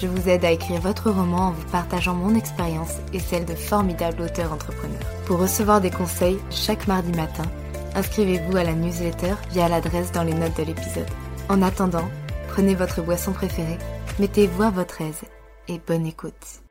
je vous aide à écrire votre roman en vous partageant mon expérience et celle de formidables auteurs entrepreneurs. Pour recevoir des conseils chaque mardi matin, inscrivez-vous à la newsletter via l'adresse dans les notes de l'épisode. En attendant, prenez votre boisson préférée, mettez-vous à votre aise et bonne écoute.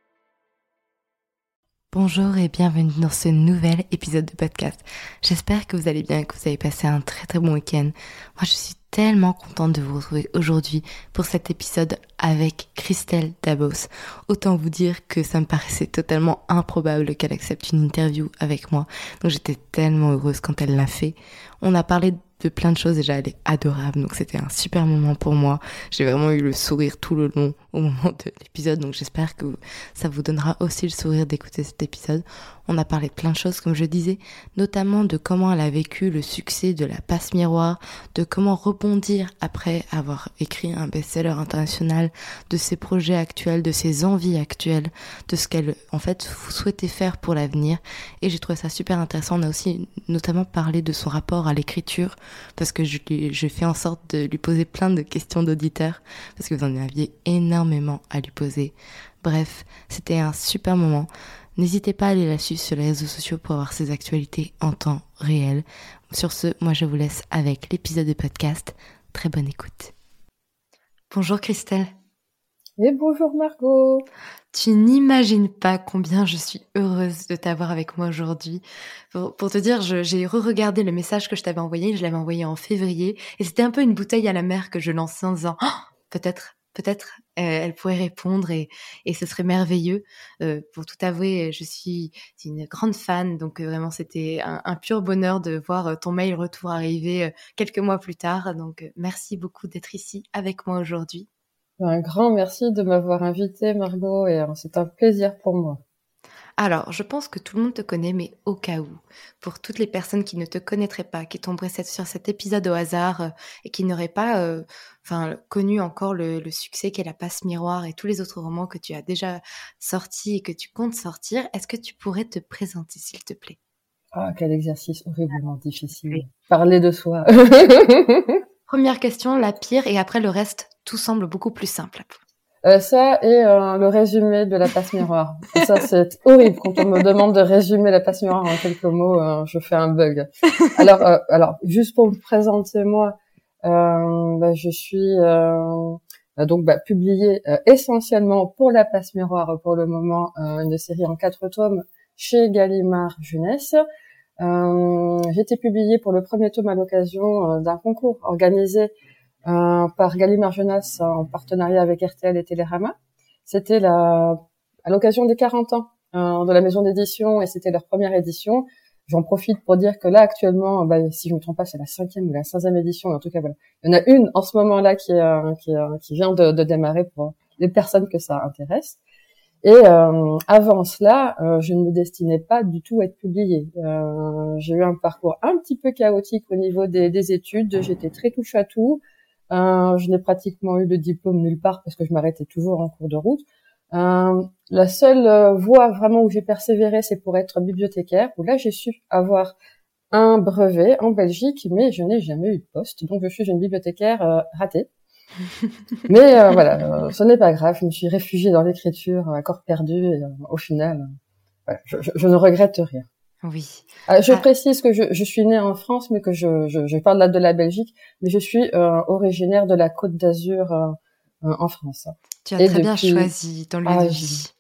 Bonjour et bienvenue dans ce nouvel épisode de podcast. J'espère que vous allez bien, que vous avez passé un très très bon week-end. Moi je suis tellement contente de vous retrouver aujourd'hui pour cet épisode avec Christelle Dabos. Autant vous dire que ça me paraissait totalement improbable qu'elle accepte une interview avec moi. Donc j'étais tellement heureuse quand elle l'a fait. On a parlé de plein de choses. Déjà, elle est adorable, donc c'était un super moment pour moi. J'ai vraiment eu le sourire tout le long au moment de l'épisode, donc j'espère que ça vous donnera aussi le sourire d'écouter cet épisode. On a parlé de plein de choses, comme je disais, notamment de comment elle a vécu le succès de la passe miroir, de comment rebondir après avoir écrit un best-seller international, de ses projets actuels, de ses envies actuelles, de ce qu'elle, en fait, souhaitait faire pour l'avenir. Et j'ai trouvé ça super intéressant. On a aussi notamment parlé de son rapport à l'écriture, parce que je, je fais en sorte de lui poser plein de questions d'auditeurs, parce que vous en aviez énormément à lui poser. Bref, c'était un super moment. N'hésitez pas à aller la suivre sur les réseaux sociaux pour avoir ses actualités en temps réel. Sur ce, moi je vous laisse avec l'épisode de podcast. Très bonne écoute. Bonjour Christelle. Et bonjour Margot. Tu n'imagines pas combien je suis heureuse de t'avoir avec moi aujourd'hui. Pour, te dire, j'ai re-regardé le message que je t'avais envoyé, je l'avais envoyé en février, et c'était un peu une bouteille à la mer que je lançais en disant oh, peut-être peut-être elle pourrait répondre et, et ce serait merveilleux. Euh, pour tout avouer, je suis une grande fan, donc euh, vraiment c'était un, un, pur bonheur de voir ton mail retour arriver quelques mois plus tard. Donc merci beaucoup d'être ici avec moi aujourd'hui. Un grand merci de m'avoir invité Margot et c'est un plaisir pour moi. Alors, je pense que tout le monde te connaît, mais au cas où, pour toutes les personnes qui ne te connaîtraient pas, qui tomberaient sur cet épisode au hasard euh, et qui n'auraient pas euh, enfin, connu encore le, succès qu'est La Passe Miroir et tous les autres romans que tu as déjà sortis et que tu comptes sortir, est-ce que tu pourrais te présenter, s'il te plaît? Ah, quel exercice horriblement difficile. Parler de soi. Première question, la pire, et après le reste, tout semble beaucoup plus simple. Euh, ça et euh, le résumé de la passe miroir. ça, c'est horrible quand on me demande de résumer la passe miroir en quelques mots. Euh, je fais un bug. Alors, alors, juste pour me présenter moi, bah, je suis donc bah, publiée essentiellement pour la passe miroir pour le moment, une série en quatre tomes chez Gallimard Jeunesse. J'ai été publiée pour le premier tome à l'occasion d'un concours organisé euh, par Gallimard Jeunesse en partenariat avec RTL et Télérama. C'était la, à l'occasion des 40 ans euh, de la maison d'édition et c'était leur première édition. J'en profite pour dire que là actuellement, bah, si je ne me trompe pas, c'est la cinquième ou la sixième édition. En tout cas, voilà, il y en a une en ce moment-là qui, euh, qui, euh, qui, vient de, de, démarrer pour les personnes que ça intéresse. Et euh, avant cela, euh, je ne me destinais pas du tout à être publiée. Euh, j'ai eu un parcours un petit peu chaotique au niveau des, des études. J'étais très touche à tout. Euh, je n'ai pratiquement eu de diplôme nulle part parce que je m'arrêtais toujours en cours de route. Euh, la seule euh, voie vraiment où j'ai persévéré, c'est pour être bibliothécaire, où là j'ai su avoir un brevet en Belgique, mais je n'ai jamais eu de poste, donc je suis une bibliothécaire ratée. mais voilà, ce n'est pas grave. Je me suis réfugiée dans l'écriture à corps perdu et au final, je, je, ne regrette rien. Oui. Euh, je ah. précise que je, je, suis née en France, mais que je, je, je, parle là de la Belgique, mais je suis euh, originaire de la Côte d'Azur euh, euh en France. Tu as très bien choisi ton lieu ah, de vie.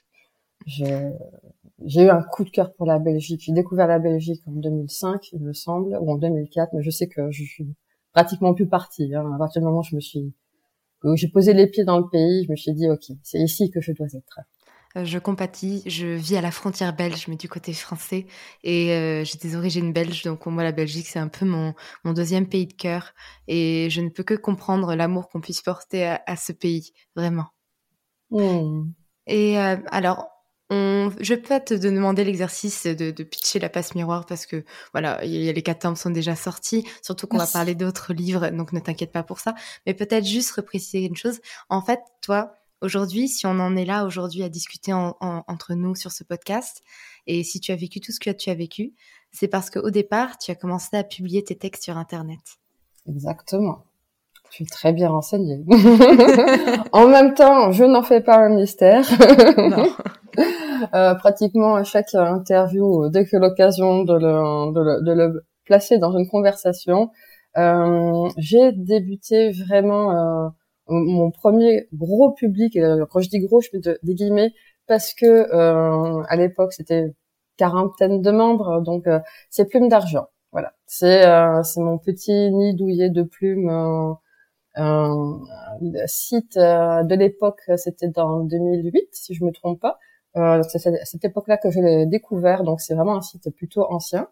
J'ai eu un coup de cœur pour la Belgique. J'ai découvert la Belgique en 2005, il me semble, ou en 2004, mais je sais que je suis pratiquement plus partie. Hein. À partir du moment où je me suis, où j'ai posé les pieds dans le pays, je me suis dit, ok, c'est ici que je dois être. Euh, je compatis, je vis à la frontière belge, mais du côté français, et euh, j'ai des origines belges, donc moi la Belgique c'est un peu mon, mon deuxième pays de cœur, et je ne peux que comprendre l'amour qu'on puisse porter à, ce pays, vraiment. Hmm. Et euh, alors, on, je vais peut-être te demander l'exercice de, de, pitcher la passe miroir parce que voilà, y a, les quatre tomes sont déjà sortis, surtout qu'on va parler d'autres livres, donc ne t'inquiète pas pour ça. Mais peut-être juste repréciser une chose. En fait, toi, Aujourd'hui, si on en est là aujourd'hui à discuter entre nous sur ce podcast, et si tu as vécu tout ce que tu as vécu, c'est parce qu'au départ, tu as commencé à publier tes textes sur Internet. Exactement. Je suis très bien renseignée. en même temps, je n'en fais pas un mystère. euh, pratiquement à chaque interview, dès que l'occasion de le, de, le, de le, placer dans une conversation, euh, j'ai débuté vraiment euh, mon premier gros public, euh, quand je dis gros, je mets des guillemets, parce que euh, à l'époque c'était quarantaine de membres, donc euh, c'est Plume d'argent. Voilà, c'est euh, c'est mon petit nid douillet de plumes. le site de l'époque, c'était dans 2008, si je me trompe pas. c'est à cette époque-là que je l'ai découvert, donc c'est vraiment un site plutôt ancien,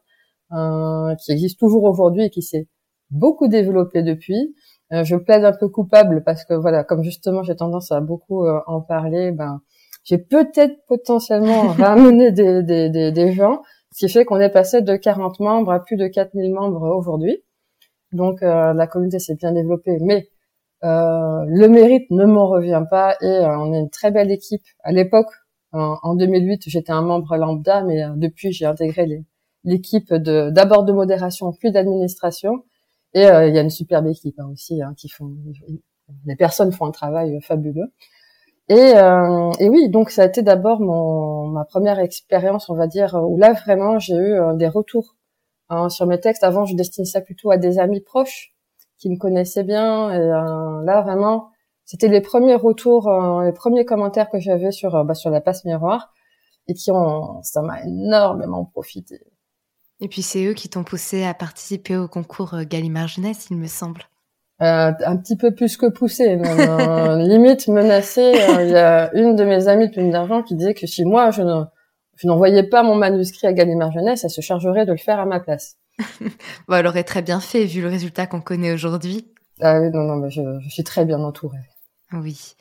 qui existe toujours aujourd'hui et qui s'est beaucoup développé depuis. Euh, je plaide un peu coupable parce que voilà, comme justement j'ai tendance à beaucoup euh, en parler, ben j'ai peut-être potentiellement ramené des, des, des, des, gens, ce qui fait qu'on est passé de 40 membres à plus de 4000 membres aujourd'hui. Donc euh, la communauté s'est bien développée, mais euh, le mérite ne m'en revient pas et on est une très belle équipe. À l'époque, en, 2008, j'étais un membre lambda, mais depuis j'ai intégré l'équipe de d'abord de modération puis d'administration et euh, il y a une superbe équipe hein, aussi hein, qui font. Les personnes font un travail fabuleux. Et, euh, et oui, donc ça a été d'abord mon ma première expérience, on va dire, où là vraiment j'ai eu euh, des retours hein, sur mes textes. Avant, je destinais ça plutôt à des amis proches qui me connaissaient bien. Et là vraiment, c'était les premiers retours, les premiers commentaires que j'avais sur bah, sur la passe miroir et qui ont, ça m'a énormément profité. Et puis c'est eux qui t'ont poussé à participer au concours euh, Gallimard Jeunesse, il me semble. Euh, un petit peu plus que poussé, euh, limite menacé. Il y a une de mes amies de Plume d'Argent qui disait que si moi je ne je n'envoyais pas mon manuscrit à Gallimard Jeunesse, elle se chargerait de le faire à ma place. bon, elle aurait très bien fait vu le résultat qu'on connaît aujourd'hui. Ah oui, non, non, mais je, je suis très bien entourée. Oui.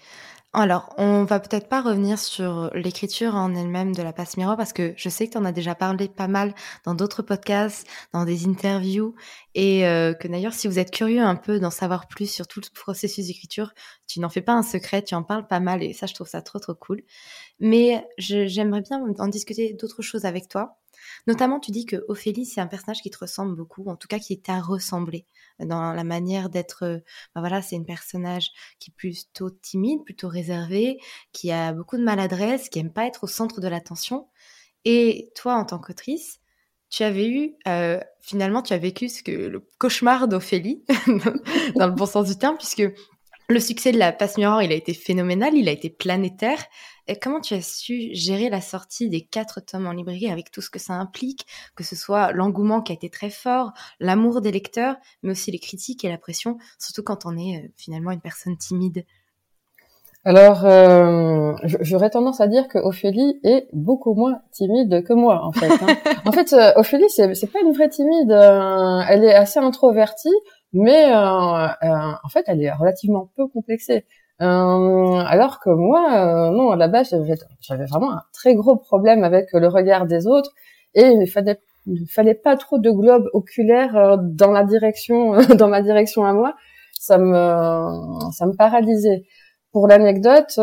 Alors, on va peut-être pas revenir sur l'écriture en elle-même de la passe miroir parce que je sais que tu en as déjà parlé pas mal dans d'autres podcasts, dans des interviews et euh, que d'ailleurs si vous êtes curieux un peu d'en savoir plus sur tout le processus d'écriture, tu n'en fais pas un secret, tu en parles pas mal et ça je trouve ça trop trop cool. Mais j'aimerais bien en discuter d'autres choses avec toi. Notamment, tu dis que Ophélie, c'est un personnage qui te ressemble beaucoup, en tout cas qui t'a ressemblé dans la manière d'être. Euh, bah voilà, c'est une personnage qui est plutôt timide, plutôt réservé, qui a beaucoup de maladresse, qui aime pas être au centre de l'attention. Et toi, en tant qu'autrice, tu avais eu, euh, finalement, tu as vécu ce que le cauchemar d'Ophélie, dans le bon sens du terme, puisque le succès de la passe miroir, il a été phénoménal, il a été planétaire. Et comment tu as su gérer la sortie des quatre tomes en librairie avec tout ce que ça implique, que ce soit l'engouement qui a été très fort, l'amour des lecteurs, mais aussi les critiques et la pression, surtout quand on est euh, finalement une personne timide? Alors, euh, j'aurais tendance à dire que Ophélie est beaucoup moins timide que moi, en fait. Hein. en fait, euh, Ophélie, c'est pas une vraie timide. elle est assez introvertie, mais en fait, elle est relativement peu complexée. Euh, alors que moi, euh, non, à la base, j'avais vraiment un très gros problème avec le regard des autres et il fallait fallait pas trop de globes oculaires euh, dans la direction dans ma direction à moi ça me ça me paralysait pour l'anecdote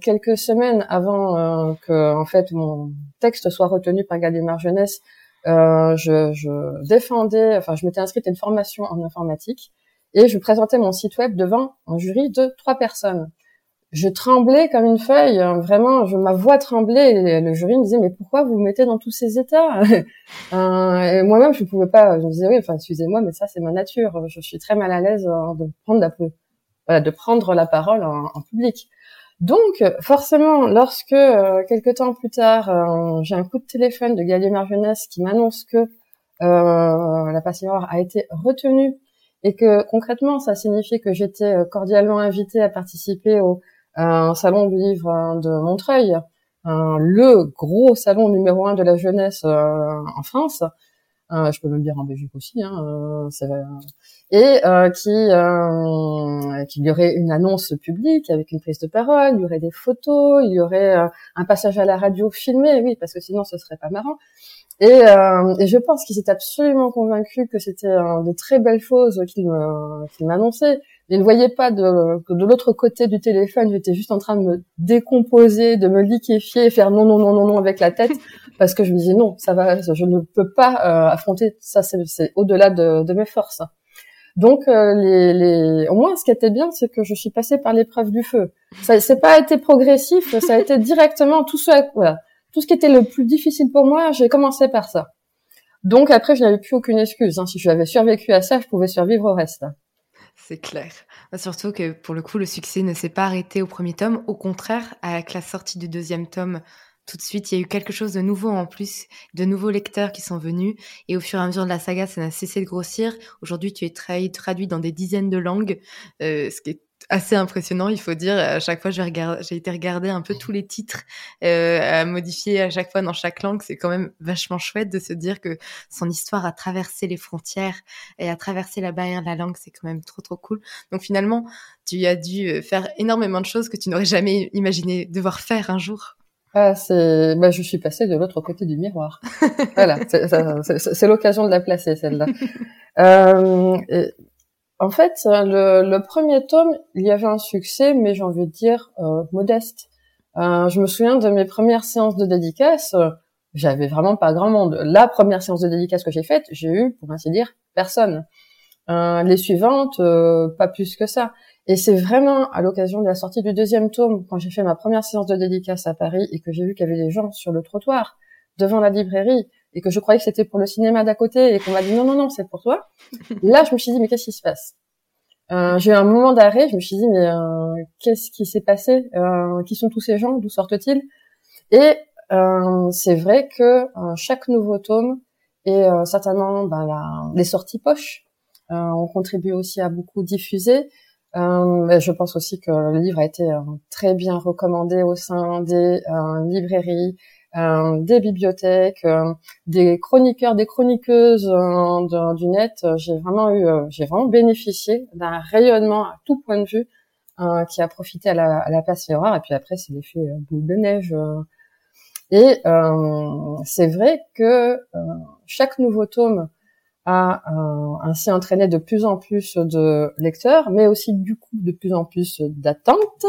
quelques semaines avant que en fait mon texte soit retenu par Gallimard Jeunesse euh, je, je, défendais, enfin, je m'étais inscrite à une formation en informatique et je présentais mon site web devant un jury de trois personnes. Je tremblais comme une feuille, hein, vraiment, je, ma voix tremblait. Et le jury me disait mais pourquoi vous vous mettez dans tous ces états? Euh, moi-même, je ne pouvais pas. Je me disais oui, enfin, excusez-moi, mais ça c'est ma nature. Je suis très mal à l'aise euh, de prendre la, voilà, de prendre la parole en public. Donc, forcément, lorsque euh, quelques temps plus tard, euh, j'ai un coup de téléphone de Gallier Marjeunesse qui m'annonce que euh, la passion a été retenue et que concrètement, ça signifiait que j'étais euh, cordialement invitée à participer au salon du livre de Montreuil, le gros salon numéro un de la jeunesse en France. Je peux même dire en Belgique aussi. Hein, et euh, qui euh, qu'il y aurait une annonce publique avec une prise de parole, il y aurait des photos, il y aurait euh, un passage à la radio filmé, oui, parce que sinon ce serait pas marrant. Et, euh, et je pense qu'il s'est absolument convaincu que c'était de très belles choses qu'il m'annonçait. Il ne voyait pas de, que de l'autre côté du téléphone, j'étais juste en train de me décomposer, de me liquéfier, faire non, non, non, non, non avec la tête, parce que je me disais non, ça va, je ne peux pas affronter ça, c'est au-delà de, de mes forces. Donc, euh, les, les... au moins, ce qui était bien, c'est que je suis passée par l'épreuve du feu. Ça, c'est pas été progressif, ça a été directement tout ce, voilà, tout ce qui était le plus difficile pour moi. J'ai commencé par ça. Donc après, je n'avais plus aucune excuse. Hein. Si j'avais survécu à ça, je pouvais survivre au reste. C'est clair. Surtout que pour le coup, le succès ne s'est pas arrêté au premier tome. Au contraire, avec la sortie du deuxième tome, tout de suite. Il y a eu quelque chose de nouveau en plus, de nouveaux lecteurs qui sont venus. Et au fur et à mesure de la saga, ça n'a cessé de grossir. Aujourd'hui, tu es traduit dans des dizaines de langues, euh, ce qui est assez impressionnant, il faut dire. À chaque fois, j'ai été regarder un peu tous les titres euh, à modifier à chaque fois dans chaque langue. C'est quand même vachement chouette de se dire que son histoire a traversé les frontières et a traversé la barrière de la langue. C'est quand même trop trop cool. Donc finalement, tu as dû euh, faire énormément de choses que tu n'aurais jamais imaginé devoir faire un jour. Ah, c'est, bah, je suis passée de l'autre côté du miroir. voilà, c'est l'occasion de la placer celle-là. euh, en fait, le, le, premier tome, il y avait un succès, mais j'ai envie de dire euh, modeste. Euh, je me souviens de mes premières séances de dédicace. J'avais vraiment pas grand monde. La première séance de dédicace que j'ai faite, j'ai eu, pour ainsi dire, personne. Euh, les suivantes, pas plus que ça. Et c'est vraiment à l'occasion de la sortie du deuxième tome, quand j'ai fait ma première séance de dédicace à Paris et que j'ai vu qu'il y avait des gens sur le trottoir devant la librairie et que je croyais que c'était pour le cinéma d'à côté et qu'on m'a dit non non non c'est pour toi. Là je me suis dit mais qu'est-ce qui se passe? Euh, J'ai eu un moment d'arrêt, je me suis dit mais euh, qu'est-ce qui s'est passé? Euh, Qui sont tous ces gens? D'où sortent-ils? Et euh, c'est vrai que euh, chaque nouveau tome et certainement ben, la, les sorties poches ont contribué aussi à beaucoup diffuser. Euh, je pense aussi que le livre a été euh, très bien recommandé au sein des euh, librairies, des bibliothèques, des chroniqueurs, des chroniqueuses du net. J'ai vraiment eu, j'ai vraiment bénéficié d'un rayonnement à tout point de vue qui a profité à la, à la place Féroire. Et puis après, c'est l'effet boule de neige. et c'est vrai que chaque nouveau tome euh, ainsi entraîné de plus en plus de lecteurs, mais aussi du coup de plus en plus d'attentes.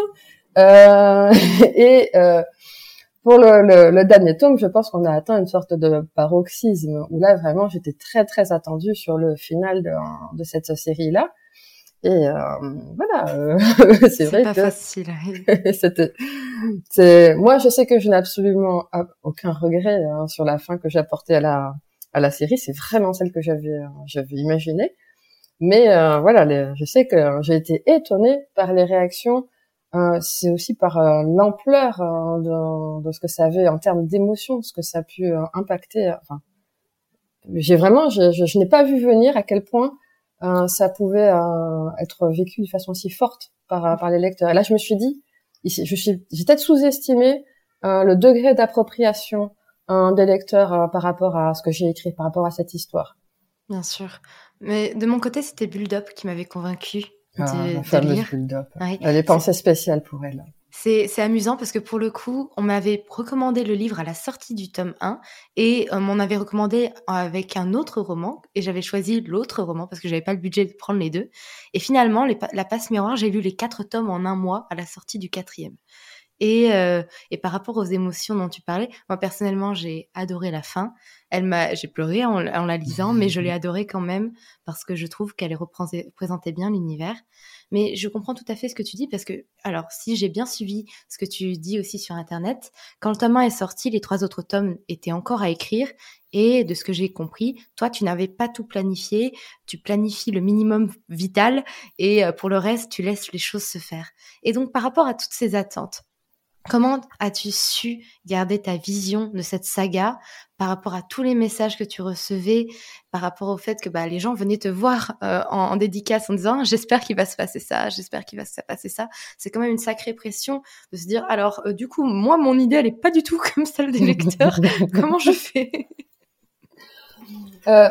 Euh, et euh, pour le, le, dernier tome, je pense qu'on a atteint une sorte de paroxysme où là vraiment j'étais très très attendue sur le final de, de cette série là. Et euh, voilà, c'est vrai pas que facile. c'était, c'est moi je sais que je n'ai absolument aucun regret hein, sur la fin que j'ai apportée à la à la série, c'est vraiment celle que j'avais euh, j'avais imaginée. Mais euh, voilà, je sais que j'ai été étonnée par les réactions. Euh, c'est aussi par l'ampleur de, de, ce que ça avait en termes d'émotion, ce que ça a pu impacter. Enfin, j'ai vraiment, je, je, n'ai pas vu venir à quel point ça pouvait être vécu de façon si forte par, par les lecteurs. Et là, je me suis dit, je suis, j'ai peut-être sous-estimé le degré d'appropriation un des lecteurs euh, par rapport à ce que j'ai écrit, par rapport à cette histoire. Bien sûr. Mais de mon côté, c'était Build Up qui m'avait convaincu ah, de, la fameuse Build Up. Elle est pensée spéciale pour elle. C'est amusant parce que pour le coup, on m'avait recommandé le livre à la sortie du tome 1 et on m'en avait recommandé avec un autre roman et j'avais choisi l'autre roman parce que j'avais pas le budget de prendre les deux. Et finalement, La Passe Miroir, j'ai lu les quatre tomes en un mois à la sortie du quatrième. Et, euh, et par rapport aux émotions dont tu parlais, moi personnellement, j'ai adoré la fin. Elle m'a, j'ai pleuré en, la lisant, mais je l'ai adorée quand même parce que je trouve qu'elle représentait bien l'univers. Mais je comprends tout à fait ce que tu dis parce que, alors, si j'ai bien suivi ce que tu dis aussi sur Internet, quand le tome 1 est sorti, les trois autres tomes étaient encore à écrire et de ce que j'ai compris, toi, tu n'avais pas tout planifié, tu planifies le minimum vital et euh, pour le reste, tu laisses les choses se faire. Et donc, par rapport à toutes ces attentes, Comment as-tu su garder ta vision de cette saga par rapport à tous les messages que tu recevais, par rapport au fait que bah, les gens venaient te voir euh, en, dédicace en disant j'espère qu'il va se passer ça, j'espère qu'il va se passer ça. C'est quand même une sacrée pression de se dire alors euh, du coup moi mon idée elle est pas du tout comme celle des lecteurs. Comment je fais? Euh,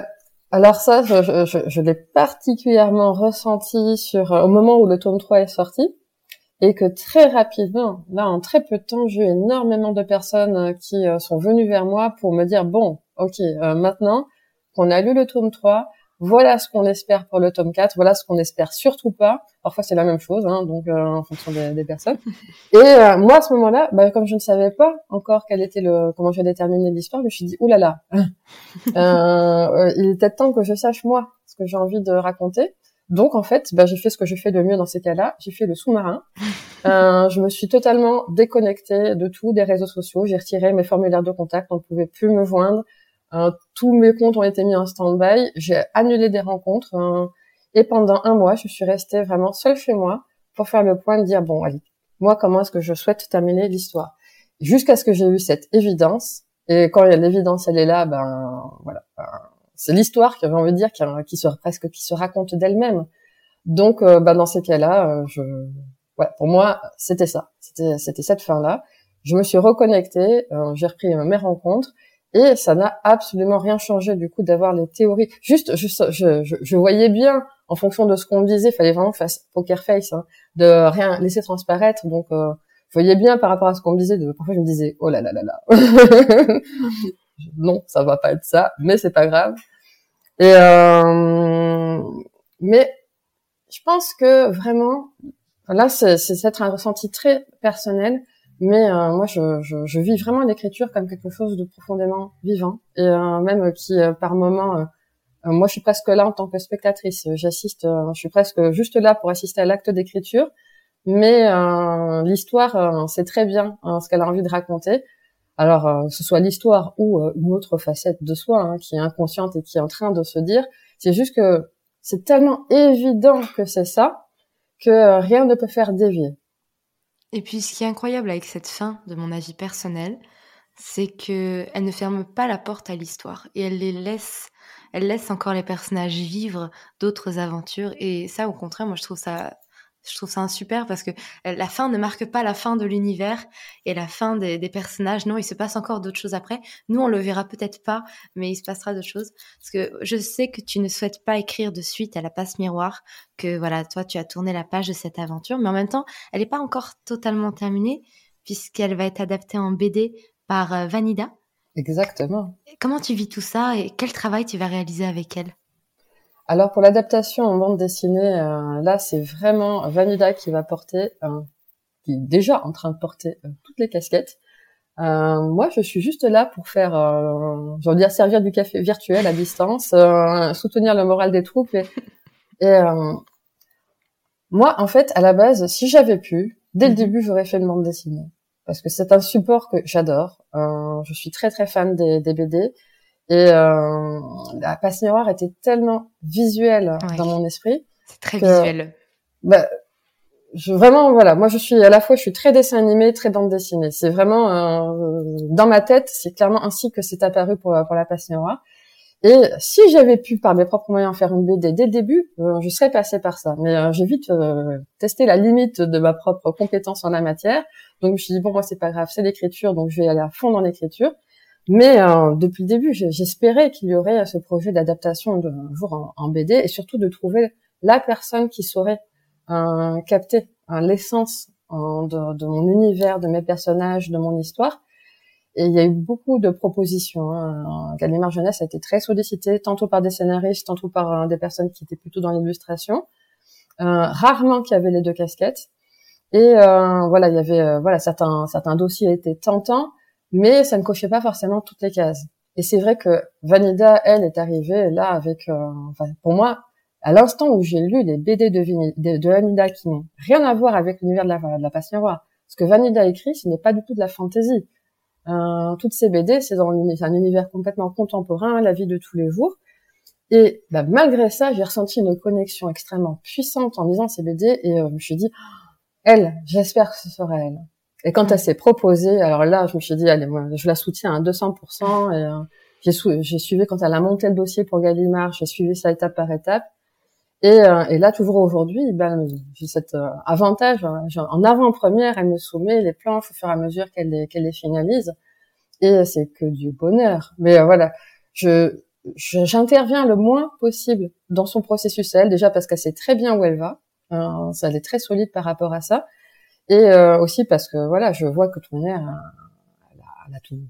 Alors ça je, je, je l'ai particulièrement ressenti sur au moment où le tome 3 est sorti et que très rapidement, là en très peu de temps, j'ai eu énormément de personnes euh, qui euh, sont venues vers moi pour me dire bon, ok, euh, maintenant qu'on a lu le tome 3, voilà ce qu'on espère pour le tome 4, voilà ce qu'on espère surtout pas. Parfois c'est la même chose, hein, donc en fonction des, des personnes. Et moi à ce moment-là, bah, comme je ne savais pas encore quel était le comment je déterminer l'histoire, je me suis dit oulala, euh, il était temps que je sache moi ce que j'ai envie de raconter. Donc en fait, bah, j'ai fait ce que je fais de mieux dans ces cas-là. J'ai fait le sous-marin. Euh, je me suis totalement déconnectée de tout, des réseaux sociaux. J'ai retiré mes formulaires de contact. On ne pouvait plus me joindre. Euh, tous mes comptes ont été mis en stand-by. J'ai annulé des rencontres. Euh, et pendant un mois, je suis restée vraiment seule chez moi pour faire le point de dire bon, allez, moi, comment est-ce que je souhaite terminer l'histoire? Jusqu'à ce que j'ai eu cette évidence. Et quand l'évidence, elle est là, ben voilà. Ben, c'est l'histoire qui avait envie de dire qui, se presque qui se raconte d'elle-même. Donc, euh, bah, dans ces cas-là, euh, je, ouais, pour moi, c'était ça, c'était c'était cette fin-là. Je me suis reconnectée, euh, j'ai repris mes rencontres et ça n'a absolument rien changé du coup d'avoir les théories. Juste, je, je, je, voyais bien en fonction de ce qu'on me disait, fallait vraiment faire poker face, hein, de rien laisser transparaître. Donc, je voyais bien par rapport à ce qu'on me disait. De, parfois, je me disais, oh là là là là. non, ça va pas être ça, mais c'est pas grave. Et euh, mais je pense que vraiment, là, c'est c'est un ressenti très personnel, mais euh, moi, je, je, je, vis vraiment l'écriture comme quelque chose de profondément vivant et euh, même qui, euh, par moment, moi, je suis presque là en tant que spectatrice. J'assiste, je suis presque juste là pour assister à l'acte d'écriture, mais l'histoire, c'est très bien ce qu'elle a envie de raconter. Alors, euh, ce soit l'histoire ou euh, une autre facette de soi hein, qui est inconsciente et qui est en train de se dire, c'est juste que c'est tellement évident que c'est ça que euh, rien ne peut faire dévier. Et puis, ce qui est incroyable avec cette fin, de mon avis personnel, c'est que elle ne ferme pas la porte à l'histoire et elle les laisse, elle laisse encore les personnages vivre d'autres aventures. Et ça, au contraire, moi, je trouve ça je trouve ça super parce que euh, la fin ne marque pas la fin de l'univers et la fin des, personnages. Non, il se passe encore d'autres choses après. Nous, on le verra peut-être pas, mais il se passera d'autres choses. Parce que je sais que tu ne souhaites pas écrire de suite à la passe miroir, que voilà, toi, tu as tourné la page de cette aventure, mais en même temps, elle n'est pas encore totalement terminée puisqu'elle va être adaptée en BD par euh, Vanida. Exactement. Comment tu vis tout ça et quel travail tu vas réaliser avec elle? Alors pour l'adaptation en bande dessinée, euh, là c'est vraiment Vanida qui va porter, euh, qui est déjà en train de porter euh, toutes les casquettes. moi je suis juste là pour faire, je veux dire servir du café virtuel à distance, soutenir le moral des troupes. Et, et moi en fait à la base, si j'avais pu, dès le mhm. début j'aurais fait une bande dessinée parce que c'est un support que j'adore. je suis très très fan des, des BD. Et euh, la passe miroir était tellement visuelle dans mon esprit. C'est très visuel. Bah, je vraiment voilà, moi je suis à la fois je suis très dessin animé, très bande dessinée. C'est vraiment euh, dans ma tête, c'est clairement ainsi que c'est apparu pour pour la passe miroir. Et si j'avais pu par mes propres moyens faire une BD dès le début, euh, je serais passée par ça. Mais euh, j'ai vite euh, testé la limite de ma propre compétence en la matière. Donc je me suis dit bon moi c'est pas grave, c'est l'écriture, donc je vais aller à fond dans l'écriture. Mais euh, depuis le début, j'espérais qu'il y aurait ce projet d'adaptation d'un jour en, BD et surtout de trouver la personne qui saurait euh, capter l'essence de, de, mon univers, de mes personnages, de mon histoire. Et il y a eu beaucoup de propositions. Hein. Gallimard Jeunesse a été très sollicité, tantôt par des scénaristes, tantôt par euh, des personnes qui étaient plutôt dans l'illustration. Euh, rarement qu'il y avait les deux casquettes. Et voilà, il y avait voilà certains certains dossiers étaient tentants, mais ça ne cochait pas forcément toutes les cases. Et c'est vrai que Vanida, elle, est arrivée là avec, enfin, pour moi, à l'instant où j'ai lu les BD de, de, Vanida qui n'ont rien à voir avec l'univers de la, de la passe miroir, ce que Vanida écrit, ce n'est pas du tout de la fantaisie. Euh, toutes ces BD, c'est dans un univers complètement contemporain, la vie de tous les jours. Et bah, malgré ça, j'ai ressenti une connexion extrêmement puissante en lisant ces BD et euh, je me suis dit, elle, j'espère que ce sera elle. Et quand elle s'est proposée, alors là, je me suis dit, allez, moi, je la soutiens à 200%. Et euh, j'ai, suivi quand elle a monté le dossier pour Gallimard, j'ai suivi ça étape par étape. Et, euh, et là, toujours aujourd'hui, ben, j'ai cet euh, avantage. Hein, en avant-première, elle me soumet les planches au fur et à mesure qu'elle les, qu'elle les finalise. Et c'est que du bonheur. Mais euh, voilà, je, j'interviens le moins possible dans son processus elle, déjà parce qu'elle sait très bien où elle va. Hein, ça, elle est très solide par rapport à ça. Et aussi parce que voilà, je vois que de toute manière, elle a, elle a tout.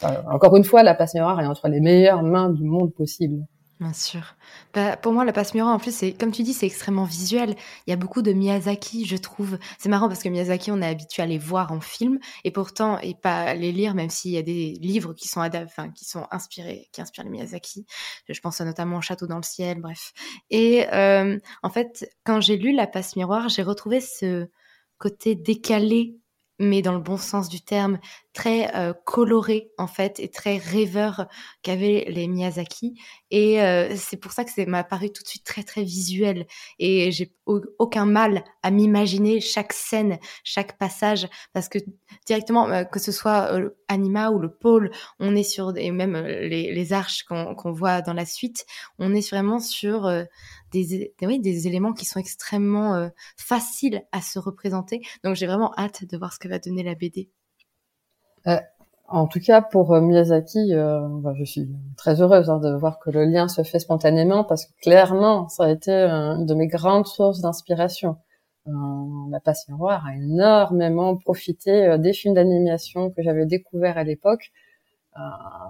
Voilà. encore une fois, la passe miroir est entre les meilleures mains du monde possible. Bien sûr. Bah, pour moi, la passe miroir, en plus, comme tu dis, c'est extrêmement visuel. Il y a beaucoup de Miyazaki, je trouve. C'est marrant parce que Miyazaki, on est habitué à les voir en film et pourtant et pas les lire, même s'il y a des livres qui sont qui sont inspirés, qui inspirent les Miyazaki. Je pense notamment au Château dans le ciel, bref. Et euh, en fait, quand j'ai lu la passe miroir, j'ai retrouvé ce côté décalé mais dans le bon sens du terme, très euh, coloré en fait et très rêveur qu'avaient les Miyazaki et euh, c'est pour ça que ça m'a paru tout de suite très très visuel et j'ai aucun mal à m'imaginer chaque scène, chaque passage parce que directement euh, que ce soit Anima ou le pôle, on est sur et même les, les arches qu'on voit dans la suite, on est vraiment sur des, oui, des éléments qui sont extrêmement faciles à se représenter. Donc j'ai vraiment hâte de voir ce que va donner la BD. Euh, en tout cas, pour euh, Miyazaki, euh, bah, je suis très heureuse hein, de voir que le lien se fait spontanément parce que clairement, ça a été une de mes grandes sources d'inspiration. la passe miroir a énormément profité des films d'animation que j'avais découverts à l'époque.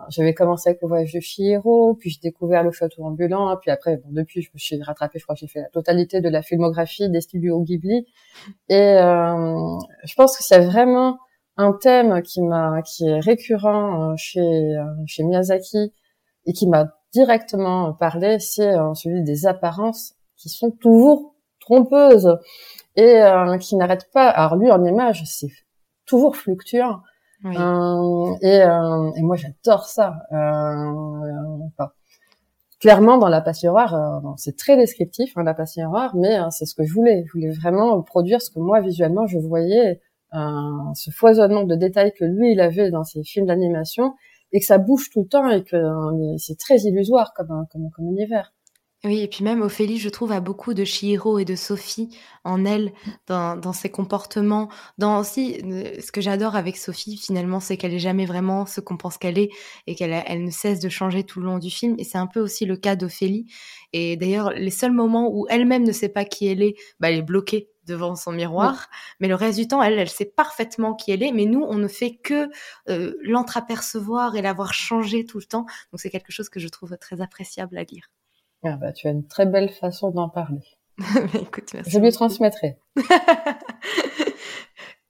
j'avais commencé avec le voyage de Chihiro, puis j'ai découvert le château ambulant, puis après, bon, depuis, je me suis rattrapée, je crois que j'ai fait la totalité de la filmographie des studios Ghibli. Et je pense que c'est vraiment un thème qui m'a qui est récurrent euh, chez euh, chez Miyazaki et qui m'a directement parlé, c'est euh, celui des apparences qui sont toujours trompeuses et qui n'arrêtent pas. Alors lui en image, c'est toujours fluctuant. et, et moi j'adore ça. clairement dans la passion rare, c'est très descriptif hein, la passion rare, mais c'est ce que je voulais. Je voulais vraiment produire ce que moi visuellement je voyais ce foisonnement de détails que lui il avait dans ses films d'animation et que ça bouge tout le temps et que euh, c'est très illusoire comme, univers. Oui, et puis même Ophélie, je trouve, a beaucoup de Chihiro et de Sophie en elle, dans, ses comportements. Dans aussi, euh, ce que j'adore avec Sophie, finalement, c'est qu'elle est jamais vraiment ce qu'on pense qu'elle est et qu'elle elle ne cesse de changer tout le long du film. Et c'est un peu aussi le cas d'Ophélie. Et d'ailleurs, les seuls moments où elle-même ne sait pas qui elle est, bah, elle est bloquée devant son miroir, mais le reste du temps, elle, elle sait parfaitement qui elle est, mais nous, on ne fait que euh, l'entreapercevoir et l'avoir changé tout le temps. Donc c'est quelque chose que je trouve très appréciable à lire. Ah bah, tu as une très belle façon d'en parler. Écoute, merci je lui transmettrai.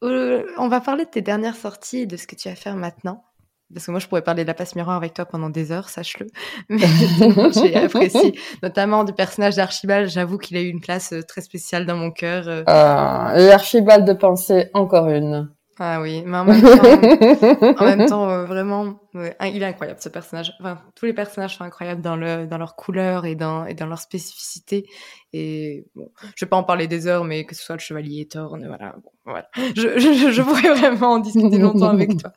Euh, on va parler de tes dernières sorties et de ce que tu vas faire maintenant. Parce que moi, je pourrais parler de la passe miroir avec toi pendant des heures, sache-le. Mais j'ai apprécié, notamment du personnage d'Archibald. J'avoue qu'il a eu une place euh, très spéciale dans mon cœur. Euh. Ah, et Archibald de pensée, encore une. Ah oui, mais en même temps, en même temps euh, vraiment, il est incroyable ce personnage. Enfin, tous les personnages sont incroyables dans le dans leur couleur et dans et dans leur spécificité. Et bon, je vais pas en parler des heures, mais que ce soit le chevalier Thorne, voilà, bon, voilà. Je, je, je pourrais vraiment en discuter longtemps avec toi.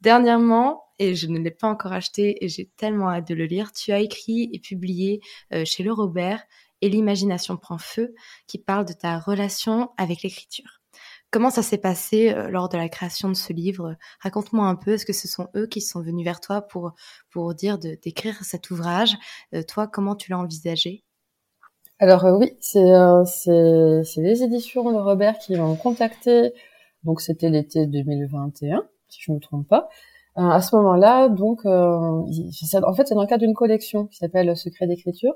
Dernièrement, et je ne l'ai pas encore acheté et j'ai tellement hâte de le lire, tu as écrit et publié euh, chez Le Robert et l'imagination prend feu, qui parle de ta relation avec l'écriture. Comment ça s'est passé euh, lors de la création de ce livre? Raconte-moi un peu. Est-ce que ce sont eux qui sont venus vers toi pour pour dire d'écrire cet ouvrage? Euh, Toi, comment tu l'as envisagé? Alors oui, c'est les éditions Le Robert qui m'ont contacté. Donc c'était l'été 2021 si je me trompe pas. Euh, à ce moment-là, donc, euh, en fait, c'est dans le cadre d'une collection qui s'appelle Secret d'écriture.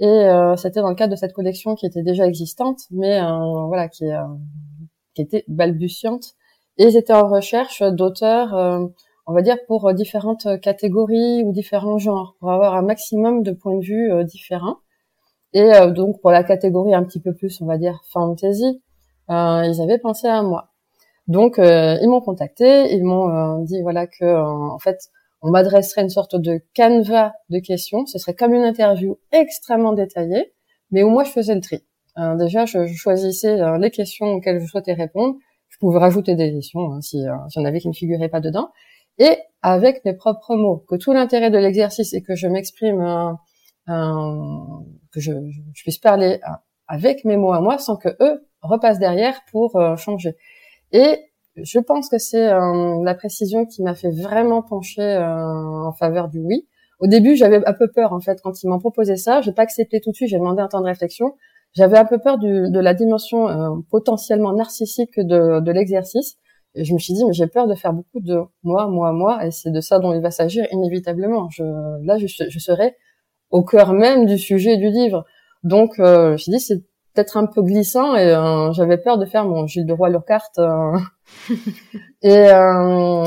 Et euh, c'était dans le cadre de cette collection qui était déjà existante, mais voilà, qui qui était balbutiante. Et ils étaient en recherche d'auteurs, euh, on va dire, pour différentes catégories ou différents genres, pour avoir un maximum de points de vue euh, différents. Et donc, pour la catégorie un petit peu plus, on va dire, fantasy, ils avaient pensé à moi. Donc, ils m'ont contacté, ils m'ont dit, voilà, que, en fait, on m'adresserait une sorte de canevas de questions. Ce serait comme une interview extrêmement détaillée, mais où moi, je faisais le tri. Euh, déjà, je, choisissais euh, les questions auxquelles je souhaitais répondre. Je pouvais rajouter des questions hein, si euh, j'en avais qui ne figuraient pas dedans. Et avec mes propres mots, que tout l'intérêt de l'exercice est que je m'exprime, que je, je, puisse parler avec mes mots à moi sans que eux repassent derrière pour changer. Et je pense que c'est la précision qui m'a fait vraiment pencher en faveur du oui. Au début, j'avais un peu peur en fait quand ils m'ont proposé ça. J'ai pas accepté tout de suite. J'ai demandé un temps de réflexion j'avais un peu peur du, de la dimension euh, potentiellement narcissique de, de l'exercice. Et je me suis dit, mais j'ai peur de faire beaucoup de moi, moi, moi, et c'est de ça dont il va s'agir inévitablement. Je, là, je, je serai au cœur même du sujet du livre. Donc, euh, je me suis dit, c'est peut-être un peu glissant, et euh, j'avais peur de faire mon Gilles de Roy Lockhart. Euh, et,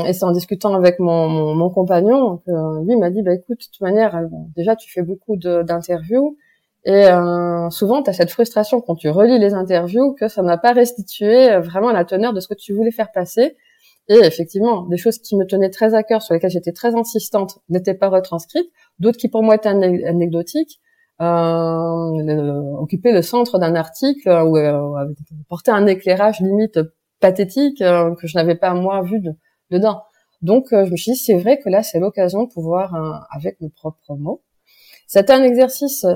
et c'est en discutant avec mon, mon, mon compagnon que lui m'a dit, bah écoute, de toute manière, déjà, tu fais beaucoup d'interviews, et euh, souvent, tu as cette frustration quand tu relis les interviews que ça n'a pas restitué euh, vraiment la teneur de ce que tu voulais faire passer. Et effectivement, des choses qui me tenaient très à cœur, sur lesquelles j'étais très insistante, n'étaient pas retranscrites. D'autres qui pour moi étaient anecdotiques, euh, occupaient le centre d'un article ou euh, portaient un éclairage limite pathétique euh, que je n'avais pas moi vu dedans. Donc je me suis dit, c'est vrai que là, c'est l'occasion de pouvoir, avec mes propres mots. C'était un exercice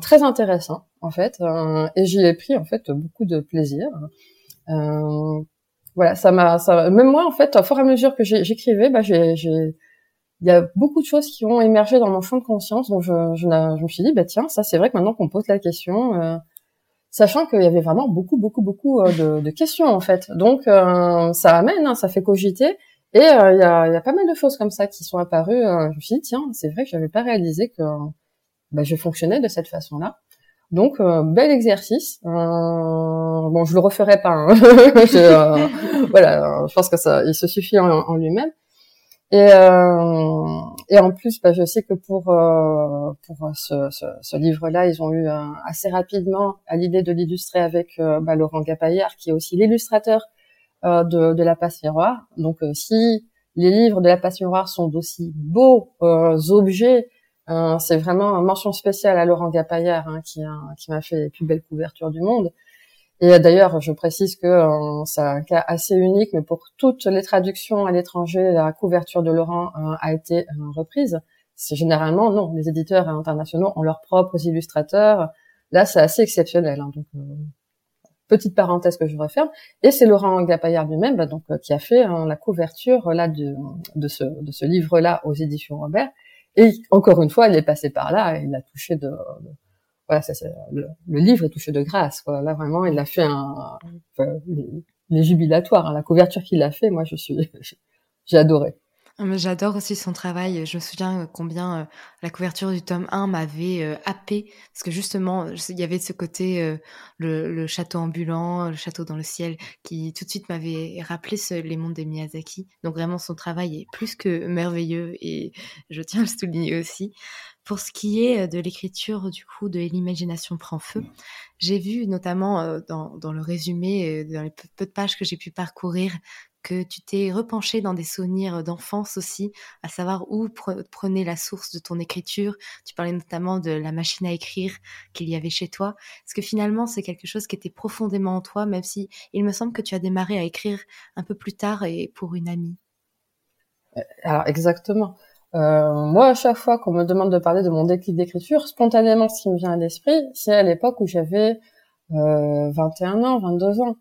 très intéressant en fait, et j'y ai pris en fait beaucoup de plaisir. Euh, voilà, ça m'a, ça, même moi en fait, au fur à mesure que j'écrivais, bah, j'ai, il y a beaucoup de choses qui ont émergé dans mon champ de conscience, donc je, je, je me suis dit, bah tiens, ça c'est vrai que maintenant qu'on pose la question, euh, sachant qu'il y avait vraiment beaucoup, beaucoup, beaucoup euh, de, de, questions en fait, donc euh, ça amène, hein, ça fait cogiter, et euh, il y, a, y, a, pas mal de choses comme ça qui sont apparues. je me suis dit, tiens, c'est vrai que j'avais pas réalisé que bah, je fonctionnais de cette façon-là. Donc euh, bel exercice. Euh, bon, je le referai pas. Hein. je, euh, voilà, je pense que ça, il se suffit en, lui-même. Et, euh, et en plus, bah, je sais que pour pour ce, ce, ce livre-là, ils ont eu assez rapidement à l'idée de l'illustrer avec bah, Laurent Gapaillard, qui est aussi l'illustrateur de, de La Passe Miroir. Donc, si les livres de La Passe Miroir sont d'aussi beaux objets euh, c'est vraiment une mention spéciale à Laurent Gapaillard hein, qui, qui m'a fait les plus belles couvertures du monde. Et euh, d'ailleurs, je précise que euh, c'est un cas assez unique, mais pour toutes les traductions à l'étranger, la couverture de Laurent a été reprise. C'est généralement non, les éditeurs internationaux ont leurs propres illustrateurs. Là, c'est assez exceptionnel. Hein, donc, petite parenthèse que je referme. Et c'est Laurent Gapaillard lui-même, bah, donc qui a fait hein, la couverture là de, de ce, de ce livre-là aux éditions Robert et encore une fois, elle est passée par là, il a touché de, voilà, ça, le, le, livre est touché de grâce. Quoi. Là vraiment, il a fait un, les, jubilatoires. Hein. La couverture qu'il a fait, moi, je suis, j'ai adoré. J'adore aussi son travail. Je me souviens euh, combien euh, la couverture du tome 1 m'avait euh, happé parce que justement, il y avait ce côté le, château ambulant, le château dans le ciel, qui tout de suite m'avait rappelé les mondes des Miyazaki. Donc vraiment, son travail est plus que merveilleux et je tiens à le souligner aussi. Pour ce qui est de l'écriture, du coup, de l'imagination prend feu, j'ai vu notamment dans, le résumé, dans les peu de pages que j'ai pu parcourir, que tu t'es repenché dans des souvenirs d'enfance aussi, à savoir où prenait la source de ton écriture. Tu parlais notamment de la machine à écrire qu'il y avait chez toi. Est-ce que finalement c'est quelque chose qui était profondément en toi, même si il me semble que tu as démarré à écrire un peu plus tard et pour une amie? Euh, Alors exactement. Euh, moi, à chaque fois qu'on me demande de parler de mon déclic d'écriture, spontanément, ce qui me vient à l'esprit, c'est à l'époque où j'avais euh, 21 ans, 22 ans.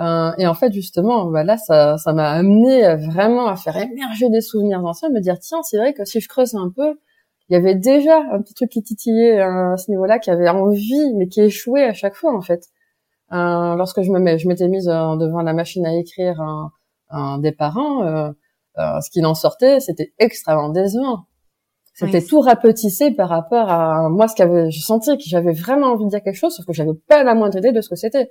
Euh, et en fait, justement, bah là, ça, ça m'a amené vraiment à faire émerger des souvenirs anciens, me dire tiens, c'est vrai que si je creuse un peu, il y avait déjà un petit truc qui titillait euh, à ce niveau-là, qui avait envie, mais qui échouait à chaque fois en fait. Euh, lorsque je me mets, je m'étais mise euh, devant la machine à écrire un, un des parents, euh, ce qu'il en sortait, c'était extrêmement décevant. C'était tout rapetissé par rapport à moi, ce qu'avait, je sentais que j'avais vraiment envie de dire quelque chose, sauf que j'avais pas la moindre idée de ce que c'était.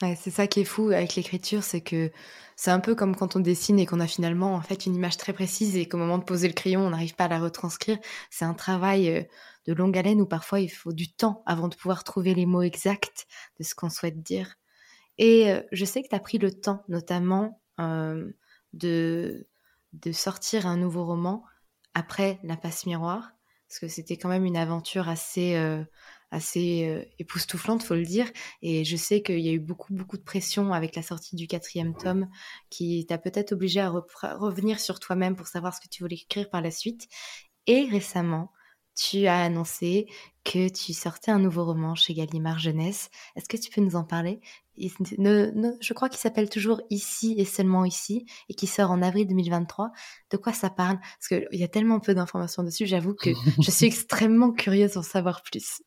C'est ça qui est fou avec l'écriture, c'est que c'est un peu comme quand on dessine et qu'on a finalement en fait une image très précise et qu'au moment de poser le crayon, on n'arrive pas à la retranscrire. C'est un travail euh, de longue haleine où parfois il faut du temps avant de pouvoir trouver les mots exacts de ce qu'on souhaite dire. Et euh, je sais que tu as pris le temps notamment euh, de, de sortir un nouveau roman après La passe miroir, parce que c'était quand même une aventure assez assez euh, époustouflante, faut le dire. Et je sais qu'il y a eu beaucoup, beaucoup de pression avec la sortie du quatrième tome qui t'a peut-être obligé à revenir sur toi-même pour savoir ce que tu voulais écrire par la suite. Et récemment, tu as annoncé que tu sortais un nouveau roman chez Gallimard Jeunesse. Est-ce que tu peux nous en parler? Je crois qu'il s'appelle toujours Ici et seulement ici et qui sort en avril 2023. De quoi ça parle? Parce qu'il y a tellement peu d'informations dessus, j'avoue que je suis extrêmement curieuse d'en savoir plus.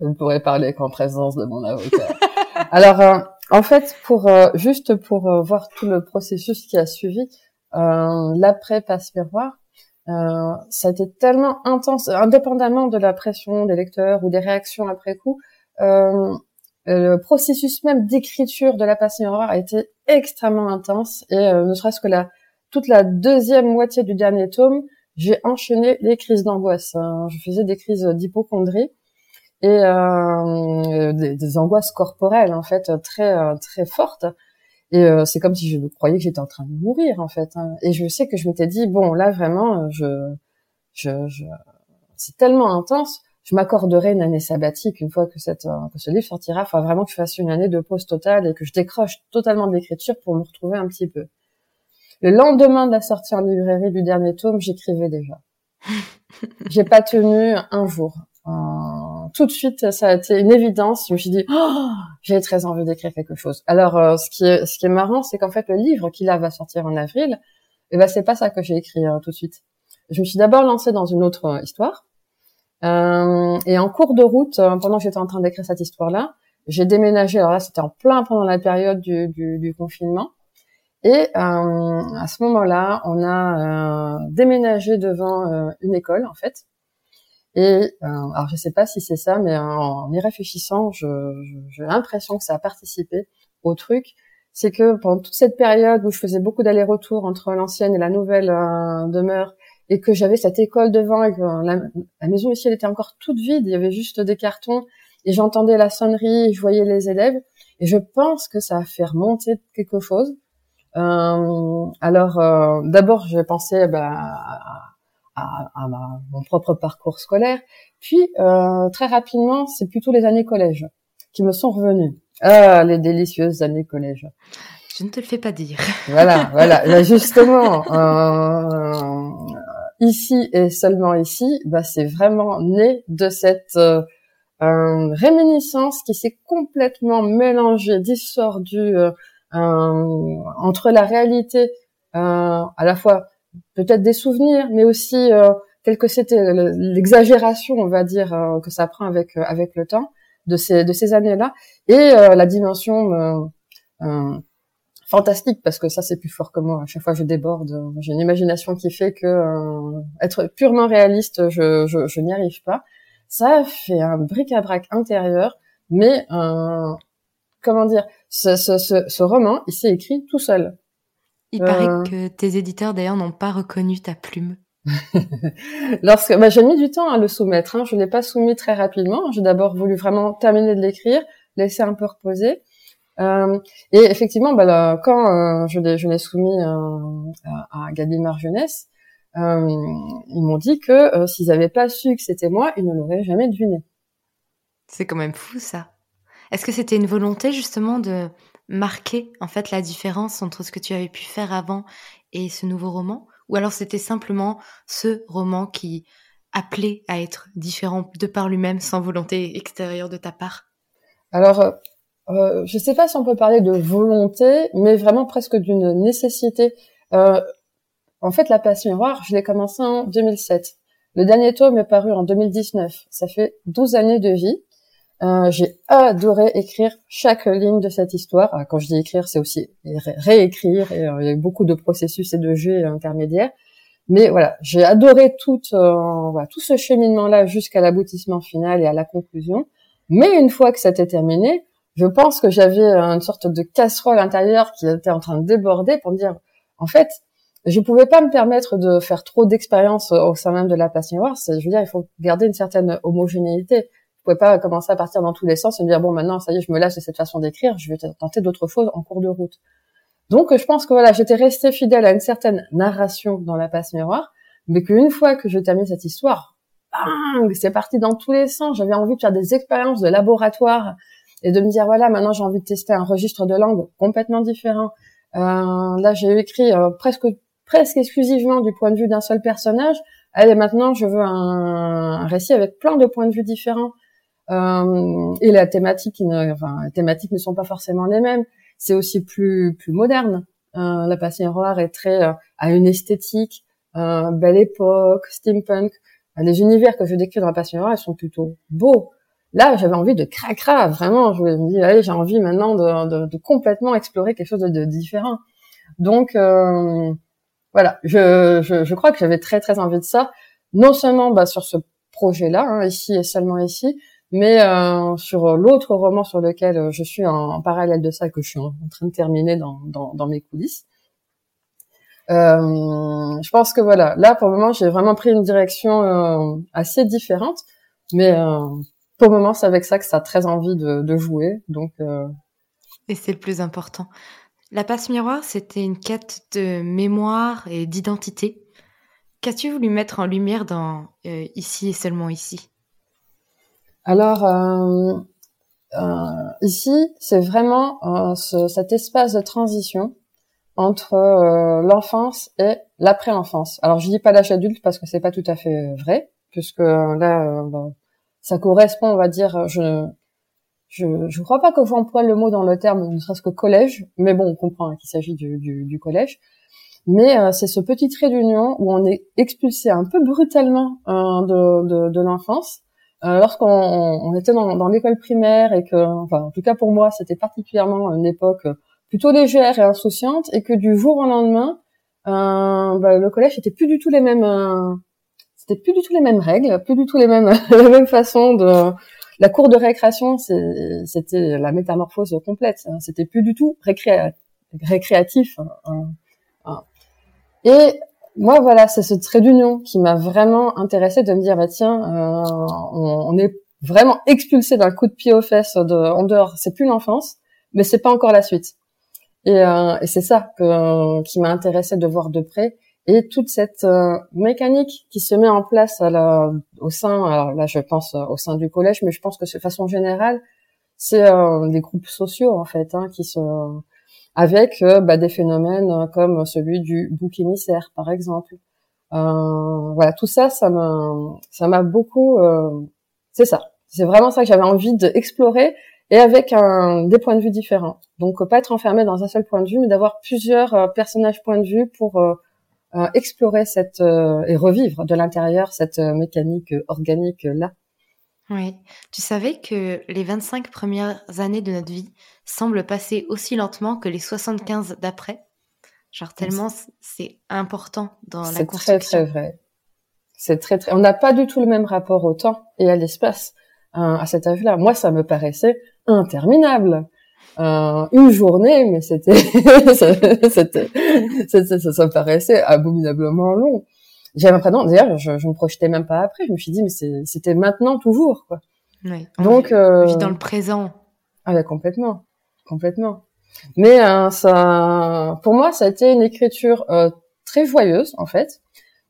Je ne pourrais parler qu'en présence de mon avocat. Alors, euh, en fait, pour euh, juste pour euh, voir tout le processus qui a suivi, l'après passe miroir, euh, ça a été tellement intense, indépendamment de la pression des lecteurs ou des réactions après coup. Euh, le processus même d'écriture de la passion horreur a été extrêmement intense et euh, ne serait-ce que la toute la deuxième moitié du dernier tome, j'ai enchaîné les crises d'angoisse. Hein. Je faisais des crises d'hypochondrie et euh, des, des, angoisses corporelles en fait très très fortes et euh, c'est comme si je croyais que j'étais en train de mourir en fait. Hein. Et je sais que je m'étais dit bon là vraiment euh, je, je, je... c'est tellement intense. Je m'accorderai une année sabbatique une fois que cette euh, que ce livre sortira. Faut vraiment que je fasse une année de pause totale et que je décroche totalement de l'écriture pour me retrouver un petit peu. Le lendemain de la sortie en librairie du dernier tome, j'écrivais déjà. J'ai pas tenu un jour tout de suite, ça a été une évidence. Je me suis dit, oh, j'ai très envie d'écrire quelque chose. Alors, euh, ce qui est, ce qui est marrant, c'est qu'en fait, le livre qui là va sortir en avril, eh ben, c'est pas ça que j'ai écrit euh, tout de suite. Je me suis d'abord lancée dans une autre euh, histoire. et en cours de route, pendant que j'étais en train d'écrire cette histoire-là, j'ai déménagé. Alors là, c'était en plein pendant la période du, du, du confinement. Et à ce moment-là, on a déménagé devant une école, en fait, et euh, alors je sais pas si c'est ça, mais en, y réfléchissant, j'ai l'impression que ça a participé au truc. C'est que pendant toute cette période où je faisais beaucoup d'allers-retours entre l'ancienne et la nouvelle euh, demeure, et que j'avais cette école devant, et que la, maison ici elle était encore toute vide, il y avait juste des cartons, et j'entendais la sonnerie, et je voyais les élèves, et je pense que ça a fait remonter quelque chose. Euh, alors euh, d'abord j'ai pensé bah, à, à mon propre parcours scolaire. Puis euh, très rapidement, c'est plutôt les années collège qui me sont revenues. Ah, les délicieuses années collège. Je ne te le fais pas dire. Voilà, voilà. justement, euh, ici et seulement ici, bah, c'est vraiment né de cette euh, réminiscence qui s'est complètement mélangée, distordue euh, entre la réalité à la fois peut-être des souvenirs, mais aussi euh, tel que c'était l'exagération, on va dire, euh, que ça prend avec euh, avec le temps de ces de ces années-là, et euh, la dimension fantastique parce que ça c'est plus fort que moi. À chaque fois je déborde, j'ai une imagination qui fait que être purement réaliste, je je, je n'y arrive pas. Ça fait un bric-à-brac intérieur, mais comment dire, ce, ce, ce, ce roman, il s'est écrit tout seul. Il paraît euh. que tes éditeurs d'ailleurs n'ont pas reconnu ta plume. Lorsque bah, j'ai mis du temps à le soumettre, hein. je l'ai pas soumis très rapidement. J'ai d'abord voulu vraiment terminer de l'écrire, laisser un peu reposer. Euh, et effectivement, bah, quand euh, je l'ai soumis à, à Gallimard Jeunesse, ils m'ont dit que s'ils n'avaient pas su que c'était moi, ils ne l'auraient jamais deviné. C'est quand même fou ça. Est-ce que c'était une volonté justement de marquer en fait la différence entre ce que tu avais pu faire avant et ce nouveau roman? Ou alors c'était simplement ce roman qui appelait à être différent de par lui-même sans volonté extérieure de ta part? Alors, euh, euh je ne sais pas si on peut parler de volonté, mais vraiment presque d'une nécessité. Euh, en fait, La Passe Miroir, je l'ai commencé en 2007. Le dernier tome est paru en 2019. Ça fait 12 années de vie. Euh, j'ai adoré écrire chaque ligne de cette histoire. Ah, quand je dis écrire, c'est aussi réécrire. Et, euh, il y a eu beaucoup de processus et de jeux intermédiaires. Mais voilà, j'ai adoré tout, euh, tout ce cheminement-là jusqu'à l'aboutissement final et à la conclusion. Mais une fois que c'était terminé, je pense que j'avais une sorte de casserole intérieure qui était en train de déborder pour me dire, en fait, je pouvais pas me permettre de faire trop d'expériences au sein même de la passe miroir. Je veux dire, il faut garder une certaine homogénéité. Pouvais pas commencer à partir dans tous les sens et me dire bon maintenant ça y est, je me lâche de cette façon d'écrire, je vais tenter d'autres choses en cours de route. Donc je pense que voilà, j'étais restée fidèle à une certaine narration dans la passe miroir, mais qu'une fois que je termine cette histoire, c'est parti dans tous les sens. J'avais envie de faire des expériences de laboratoire et de me dire voilà maintenant j'ai envie de tester un registre de langue complètement différent. Euh, là j'ai écrit euh, presque presque exclusivement du point de vue d'un seul personnage. Allez maintenant je veux un, récit avec plein de points de vue différents. Euh, et la thématique, ne, enfin, les thématiques ne sont pas forcément les mêmes. C'est aussi plus plus moderne. Euh, la Passion Noire est très euh, à une esthétique, belle époque, steampunk. Les univers que je décris dans la Passion Noire, sont plutôt beaux. Là, j'avais envie de cracra, vraiment. Je me dis, allez, j'ai envie maintenant de, de, de, complètement explorer quelque chose de, de différent. Donc, euh, voilà, je, je, je, crois que j'avais très très envie de ça, non seulement bah, sur ce projet-là, hein, ici et seulement ici, mais euh, sur l'autre roman sur lequel euh, je suis en, parallèle de ça, que je suis en, train de terminer dans, mes coulisses. Euh, je pense que voilà, là pour le moment j'ai vraiment pris une direction euh, assez différente, mais pour le moment c'est avec ça que ça a très envie de, de jouer, donc. Et c'est le plus important. La passe miroir, c'était une quête de mémoire et d'identité. Qu'as-tu voulu mettre en lumière dans Ici et seulement ici? Alors euh, euh, ici, c'est vraiment euh, ce, cet espace de transition entre l'enfance et l'après-enfance. Alors je dis pas l'âge adulte parce que c'est pas tout à fait vrai, puisque là, ça correspond, on va dire, je je je crois pas que j'emploie le mot dans le terme, ne serait-ce que collège, mais bon, on comprend hein, qu'il s'agit du, du, du, collège. Mais c'est ce petit trait d'union où on est expulsé un peu brutalement de, de, de l'enfance euh, lorsqu'on on était dans, dans l'école primaire et que, enfin, en tout cas pour moi, c'était particulièrement une époque plutôt légère et insouciante, et que du jour au lendemain, euh, bah, le collège était plus du tout les mêmes, euh, c'était plus du tout les mêmes règles, plus du tout les mêmes, la même façon de. La cour de récréation, c'était la métamorphose complète. Hein. C'était plus du tout récréatif. Hein, hein. Et moi, voilà, c'est ce trait d'union qui m'a vraiment intéressé de me dire, bah tiens, euh, on, est vraiment expulsé d'un coup de pied aux fesses de, en dehors. C'est plus l'enfance, mais c'est pas encore la suite. Et, euh, et c'est ça que, qui m'a intéressé de voir de près. Et toute cette euh, mécanique qui se met en place à la, au sein, alors là je pense au sein du collège, mais je pense que de façon générale, c'est des groupes sociaux en fait hein, qui se avec euh, bah, des phénomènes euh, comme celui du bouc émissaire, par exemple. Euh, voilà, tout ça, ça m'a, ça m'a beaucoup. c'est ça. C'est vraiment ça que j'avais envie d'explorer et avec un, des points de vue différents. Donc pas être enfermé dans un seul point de vue, mais d'avoir plusieurs personnages points de vue pour explorer cette et revivre de l'intérieur cette mécanique organique là. Oui. Tu savais que les 25 premières années de notre vie semblent passer aussi lentement que les 75 d'après? Genre tellement c'est important dans la construction. C'est très très vrai. C'est très très. On n'a pas du tout le même rapport au temps et à l'espace hein, à cet âge-là. Moi, ça me paraissait interminable. Euh, une journée, mais c'était, c'était, ça, ça, ça, me paraissait abominablement long. J'avais l'impression, d'ailleurs, je, je me projetais même pas après. Je me suis dit, mais c'était maintenant toujours, quoi. Oui. Donc, euh... vit dans le présent. Ah, complètement, complètement. Mais euh, ça, pour moi, ça a été une écriture euh, très joyeuse, en fait.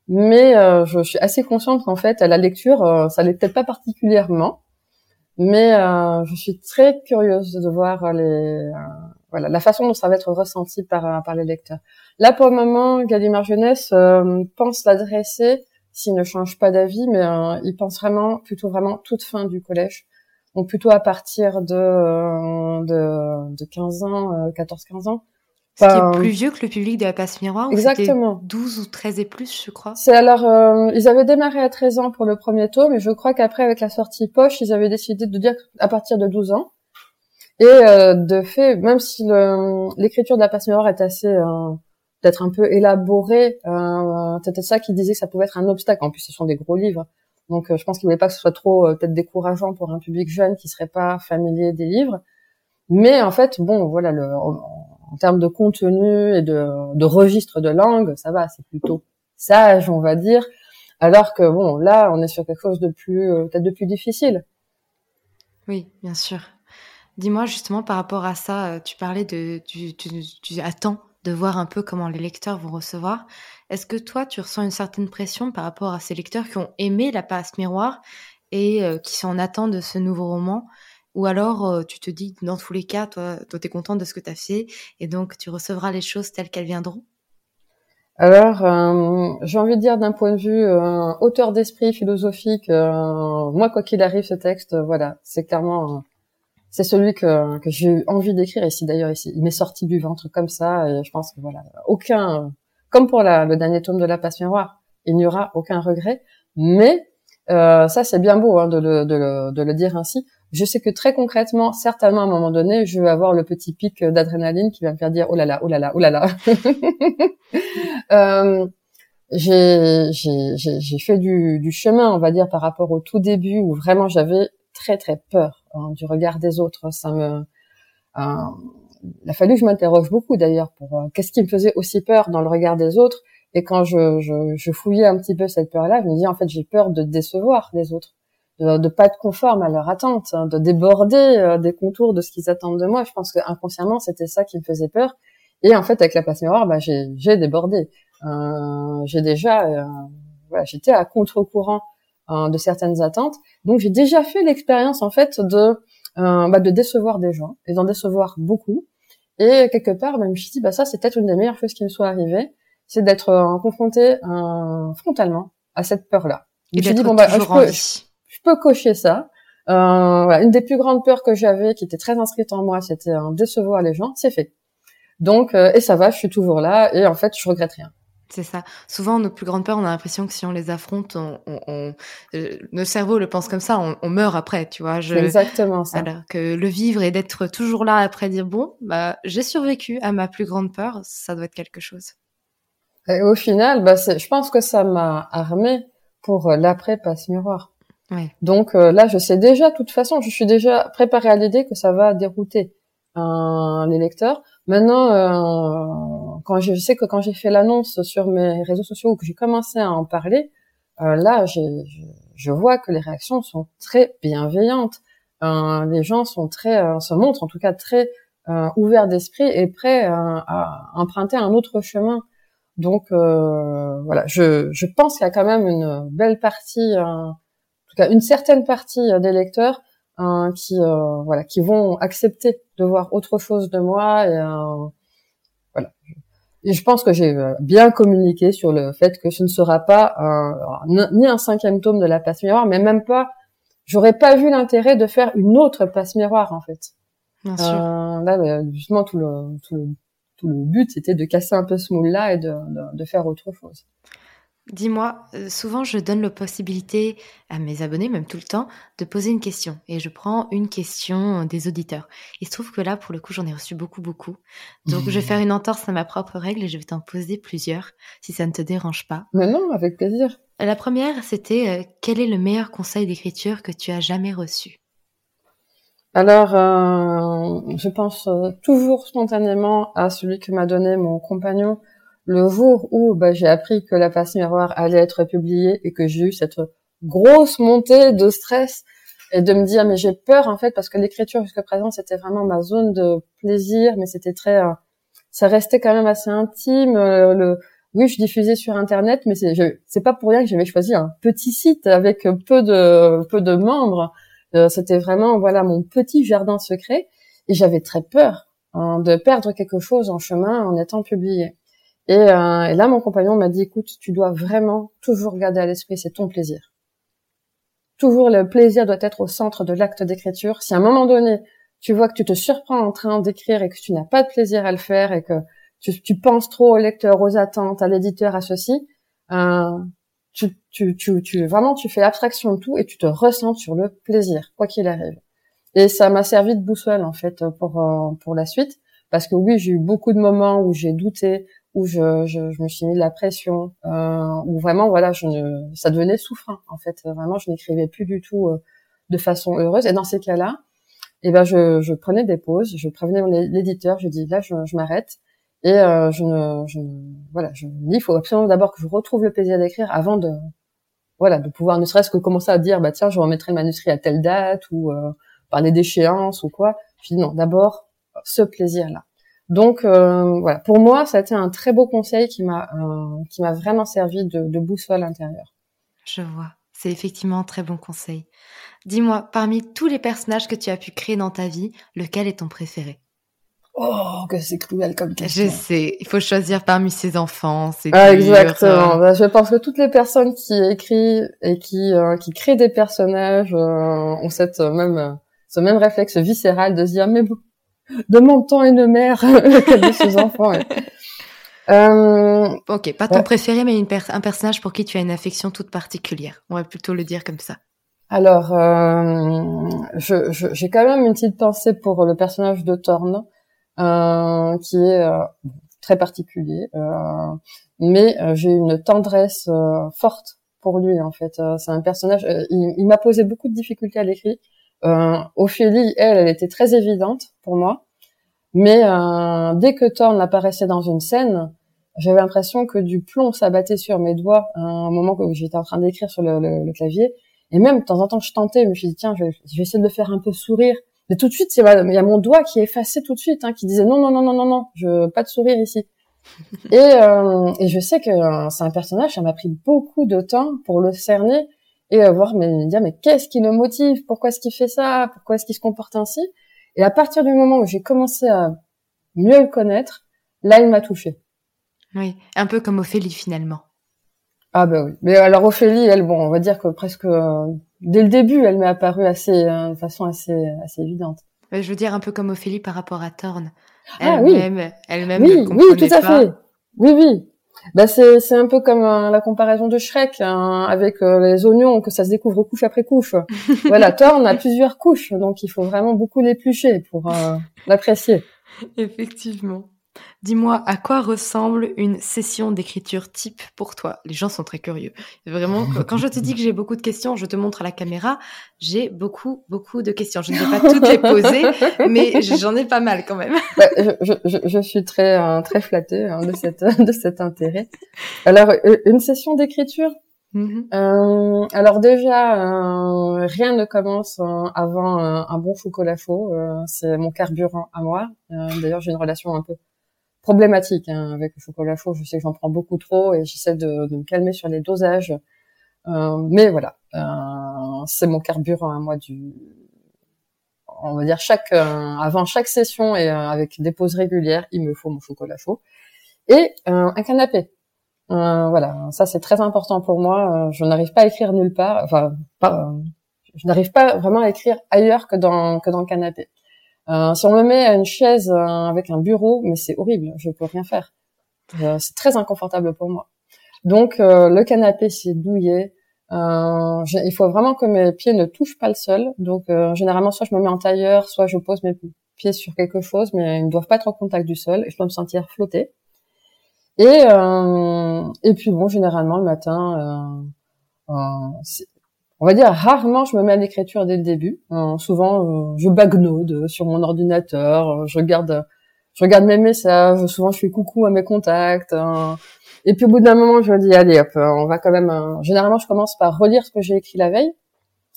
Mais euh, je, suis assez consciente qu'en fait, à la lecture, euh, ça l'est peut-être pas particulièrement. Mais euh, je suis très curieuse de voir les, voilà, la façon dont ça va être ressenti par, par les lecteurs. Là, pour le moment, Gallimard Jeunesse euh, pense l'adresser, s'il ne change pas d'avis, mais euh, il pense vraiment, plutôt vraiment toute fin du collège. Donc plutôt à partir de, euh, de, de 15 ans, 14-15 ans. Ce qui est plus vieux que le public de la passe miroir. Exactement. 12 ou 13 et plus, je crois. C'est alors, ils avaient démarré à 13 ans pour le premier tome, mais je crois qu'après, avec la sortie poche, ils avaient décidé de dire à partir de 12 ans. Et de fait, même si l'écriture de la passe miroir est assez d'être un peu élaboré. Euh, peut-être ça qui disait que ça pouvait être un obstacle. En plus, ce sont des gros livres. Donc, euh, je pense qu'il voulait pas que ce soit trop euh, peut-être décourageant pour un public jeune qui serait pas familier des livres. Mais en fait, bon, voilà, le, en, termes de contenu et de, de registre de langue, ça va, c'est plutôt sage, on va dire. Alors que bon, là, on est sur quelque chose de plus, euh, peut-être de plus difficile. Oui, bien sûr. Dis-moi justement par rapport à ça, euh, tu parlais de, tu, attends de voir un peu comment les lecteurs vont recevoir. Est-ce que toi, tu ressens une certaine pression par rapport à ces lecteurs qui ont aimé La passe miroir et euh, qui sont en de ce nouveau roman? Ou alors, euh, tu te dis, dans tous les cas, toi, tu es contente de ce que tu as fait et donc tu recevras les choses telles qu'elles viendront? Alors, j'ai envie de dire d'un point de vue auteur d'esprit philosophique, moi quoi qu'il arrive, ce texte, voilà, c'est clairement c'est celui que, que j'ai eu envie d'écrire ici d'ailleurs ici il m'est sorti du ventre comme ça et je pense que voilà aucun comme pour la, le dernier tome de la passe miroir il n'y aura aucun regret. Mais euh, ça c'est bien beau hein, de, le, dire ainsi. Je sais que très concrètement certainement à un moment donné je vais avoir le petit pic d'adrénaline qui va me faire dire oh là là oh là là oh là là. Euh, j'ai fait du, du chemin on va dire par rapport au tout début où vraiment j'avais très très peur hein, du regard des autres. Ça me, euh, il a fallu que je m'interroge beaucoup d'ailleurs pour euh, qu'est-ce qui me faisait aussi peur dans le regard des autres. Et quand je, je, je fouillais un petit peu cette peur-là, je me disais en fait j'ai peur de décevoir les autres, de ne pas être conforme à leur attente, hein, de déborder euh, des contours de ce qu'ils attendent de moi. Je pense que inconsciemment c'était ça qui me faisait peur. Et en fait avec la passe miroir, bah, j'ai, j'ai débordé. Euh, j'ai déjà, euh, voilà, j'étais à contre-courant euh, de certaines attentes. Donc j'ai déjà fait l'expérience en fait de euh, bah, de décevoir des gens et d'en décevoir beaucoup. Et quelque part, même je me suis dit bah ça c'est peut-être une des meilleures choses qui me soit arrivée, c'est d'être euh, confronté frontalement à cette peur-là. Et je me dit bon bah je peux, je, peux cocher ça. voilà, une des plus grandes peurs que j'avais, qui était très inscrite en moi, c'était décevoir les gens. C'est fait. Donc et ça va, je suis toujours là et en fait je regrette rien. C'est ça. Souvent, nos plus grandes peurs, on a l'impression que si on les affronte, on, on, euh, nos cerveaux le pensent comme ça, on, on meurt après, tu vois. Je, exactement ça. Alors que le vivre et d'être toujours là après dire bon, bah j'ai survécu à ma plus grande peur, ça doit être quelque chose. Et au final, bah je pense que ça m'a armé pour euh, l'après passe miroir. Ouais. Donc euh, là, je sais déjà, de toute façon, je suis déjà préparée à l'idée que ça va dérouter un, les lecteurs. Maintenant, euh, quand je, sais que quand j'ai fait l'annonce sur mes réseaux sociaux ou que j'ai commencé à en parler, euh, là, je, je, vois que les réactions sont très bienveillantes. Euh, les gens sont très, euh, se montrent en tout cas très euh, ouverts d'esprit et prêts à emprunter un autre chemin. Donc voilà, je, je pense qu'il y a quand même une belle partie, en tout cas une certaine partie des lecteurs qui euh, voilà qui vont accepter de voir autre chose de moi et euh, voilà et je pense que j'ai euh, bien communiqué sur le fait que ce ne sera pas un, ni un cinquième tome de la passe miroir mais même pas j'aurais pas vu l'intérêt de faire une autre passe miroir en fait Bien sûr. là justement tout le, tout le tout le but c'était de casser un peu ce moule là et de, de, de faire autre chose Dis-moi, euh, souvent je donne la possibilité à mes abonnés, même tout le temps, de poser une question. Et je prends une question des auditeurs. Il se trouve que là, pour le coup, j'en ai reçu beaucoup, beaucoup. Donc je vais faire une entorse à ma propre règle et je vais t'en poser plusieurs, si ça ne te dérange pas. Mais non, avec plaisir. La première, c'était euh, quel est le meilleur conseil d'écriture que tu as jamais reçu? Alors, euh, je pense toujours spontanément à celui que m'a donné mon compagnon le jour où bah, j'ai appris que la passe miroir allait être publiée et que j'ai eu cette grosse montée de stress et de me dire mais j'ai peur en fait parce que l'écriture jusqu'à présent c'était vraiment ma zone de plaisir mais c'était très euh, ça restait quand même assez intime euh, le oui je diffusais sur internet mais c'est c'est pas pour rien que j'avais choisi un petit site avec peu de peu de membres. Euh, c'était vraiment voilà mon petit jardin secret et j'avais très peur hein, de perdre quelque chose en chemin en étant publié et, euh, et là, mon compagnon m'a dit, écoute, tu dois vraiment toujours garder à l'esprit, c'est ton plaisir. Toujours le plaisir doit être au centre de l'acte d'écriture. Si à un moment donné, tu vois que tu te surprends en train d'écrire et que tu n'as pas de plaisir à le faire et que tu, penses trop au lecteur, aux attentes, à l'éditeur, à ceci, euh, tu, tu, tu, tu, vraiment, tu fais abstraction de tout et tu te ressens sur le plaisir, quoi qu'il arrive. Et ça m'a servi de boussole, en fait, pour, euh, pour la suite. Parce que oui, j'ai eu beaucoup de moments où j'ai douté, où je, je, je, me suis mis de la pression, euh, où vraiment voilà, je ne, ça devenait souffrant en fait. Vraiment, je n'écrivais plus du tout euh, de façon heureuse. Et dans ces cas-là, et ben je, je prenais des pauses, je prévenais l'éditeur, je dis là je, je m'arrête et euh, je ne, je voilà, je dis il faut absolument d'abord que je retrouve le plaisir d'écrire avant de voilà de pouvoir ne serait-ce que commencer à dire bah tiens je remettrai le manuscrit à telle date ou euh, parler d'échéance ou quoi. Je non d'abord ce plaisir là. Donc euh, voilà pour moi ça a été un très beau conseil qui m'a euh, qui m'a vraiment servi de, de boussole intérieure. Je vois. C'est effectivement un très bon conseil. Dis-moi, parmi tous les personnages que tu as pu créer dans ta vie, lequel est ton préféré? Oh, que c'est cruel comme question. Je sais, il faut choisir parmi ses enfants. C'est ah, exactement. Bah, je pense que toutes les personnes qui écrivent et qui euh, qui créent des personnages euh, ont cette euh, même ce même réflexe viscéral de se dire mais de mon temps et de mère de ses enfants. Euh, ok, pas ton préféré, mais une un personnage pour qui tu as une affection toute particulière. On va plutôt le dire comme ça. Alors, euh, j'ai je, quand même une petite pensée pour le personnage de Thorne, euh, qui est euh, très particulier, euh, mais euh, j'ai une tendresse forte pour lui en fait. C'est un personnage. il, il m'a posé beaucoup de difficultés à l'écrit. Ophélie, elle, elle était très évidente pour moi. Mais euh, dès que Thorne apparaissait dans une scène, j'avais l'impression que du plomb s'abattait sur mes doigts à un moment où j'étais en train d'écrire sur le, le, clavier. Et même, de temps en temps, je tentais, je me suis dit, tiens, je vais, essayer de le faire un peu sourire. Mais tout de suite, il y a mon doigt qui effaçait tout de suite, hein, qui disait, non, non, non, non, non, non, je pas de sourire ici. et, euh, et je sais que euh, c'est un personnage, ça m'a pris beaucoup de temps pour le cerner et euh, voir, mais me dire, mais qu'est-ce qui le motive? Pourquoi est-ce qu'il fait ça? Pourquoi est-ce qu'il se comporte ainsi? Et à partir du moment où j'ai commencé à mieux le connaître, là, il m'a touché. Oui, un peu comme Ophélie finalement. Ah bah oui. Mais alors Ophélie, elle, bon, on va dire que presque euh, dès le début, elle m'est apparue assez, euh, de façon assez, assez évidente. Je veux dire un peu comme Ophélie par rapport à Thorne. Ah elle-même, elle-même oui, oui, tout à fait. Oui, oui. Bah c'est c'est un peu comme euh, la comparaison de Shrek hein, avec euh, les oignons que ça se découvre couche après couche. voilà, Thorne a plusieurs couches, donc il faut vraiment beaucoup l'éplucher pour euh, l'apprécier. Effectivement. Dis-moi, à quoi ressemble une session d'écriture type pour toi? Les gens sont très curieux. Vraiment, quand je te dis que j'ai beaucoup de questions, je te montre à la caméra, j'ai beaucoup, beaucoup de questions. Je ne vais pas toutes les poser, mais j'en ai pas mal quand même. Bah, je, je, je, suis très, euh, très flattée hein, de, cette, de cet intérêt. Alors, euh, une session d'écriture? Mm-hmm. euh, alors déjà, euh, rien ne commence avant un bon chocolat chaud. c'est mon carburant à moi. D'ailleurs, j'ai une relation un peu problématique hein, avec le chocolat chaud. Je sais que j'en prends beaucoup trop et j'essaie de, de, me calmer sur les dosages. Euh, mais voilà, euh, c'est mon carburant à moi du. On va dire chaque euh, avant chaque session et euh, avec des pauses régulières, il me faut mon chocolat chaud et un canapé. voilà, ça c'est très important pour moi. Je n'arrive pas à écrire nulle part. Enfin, pas, je n'arrive pas vraiment à écrire ailleurs que dans que dans le canapé. Euh, si on me met à une chaise euh, avec un bureau, mais c'est horrible, je peux rien faire. Euh, c'est très inconfortable pour moi. Donc le canapé c'est douillet. il faut vraiment que mes pieds ne touchent pas le sol. Donc généralement soit je me mets en tailleur, soit je pose mes pieds sur quelque chose, mais ils ne doivent pas être en contact du sol et je dois me sentir flotter. Et et puis bon, généralement le matin, on va dire rarement je me mets à l'écriture dès le début. Euh, souvent euh, je bagnode sur mon ordinateur, euh, je regarde je regarde mes messages, souvent je fais coucou à mes contacts. et puis au bout d'un moment je me dis allez hop, on va quand même généralement je commence par relire ce que j'ai écrit la veille.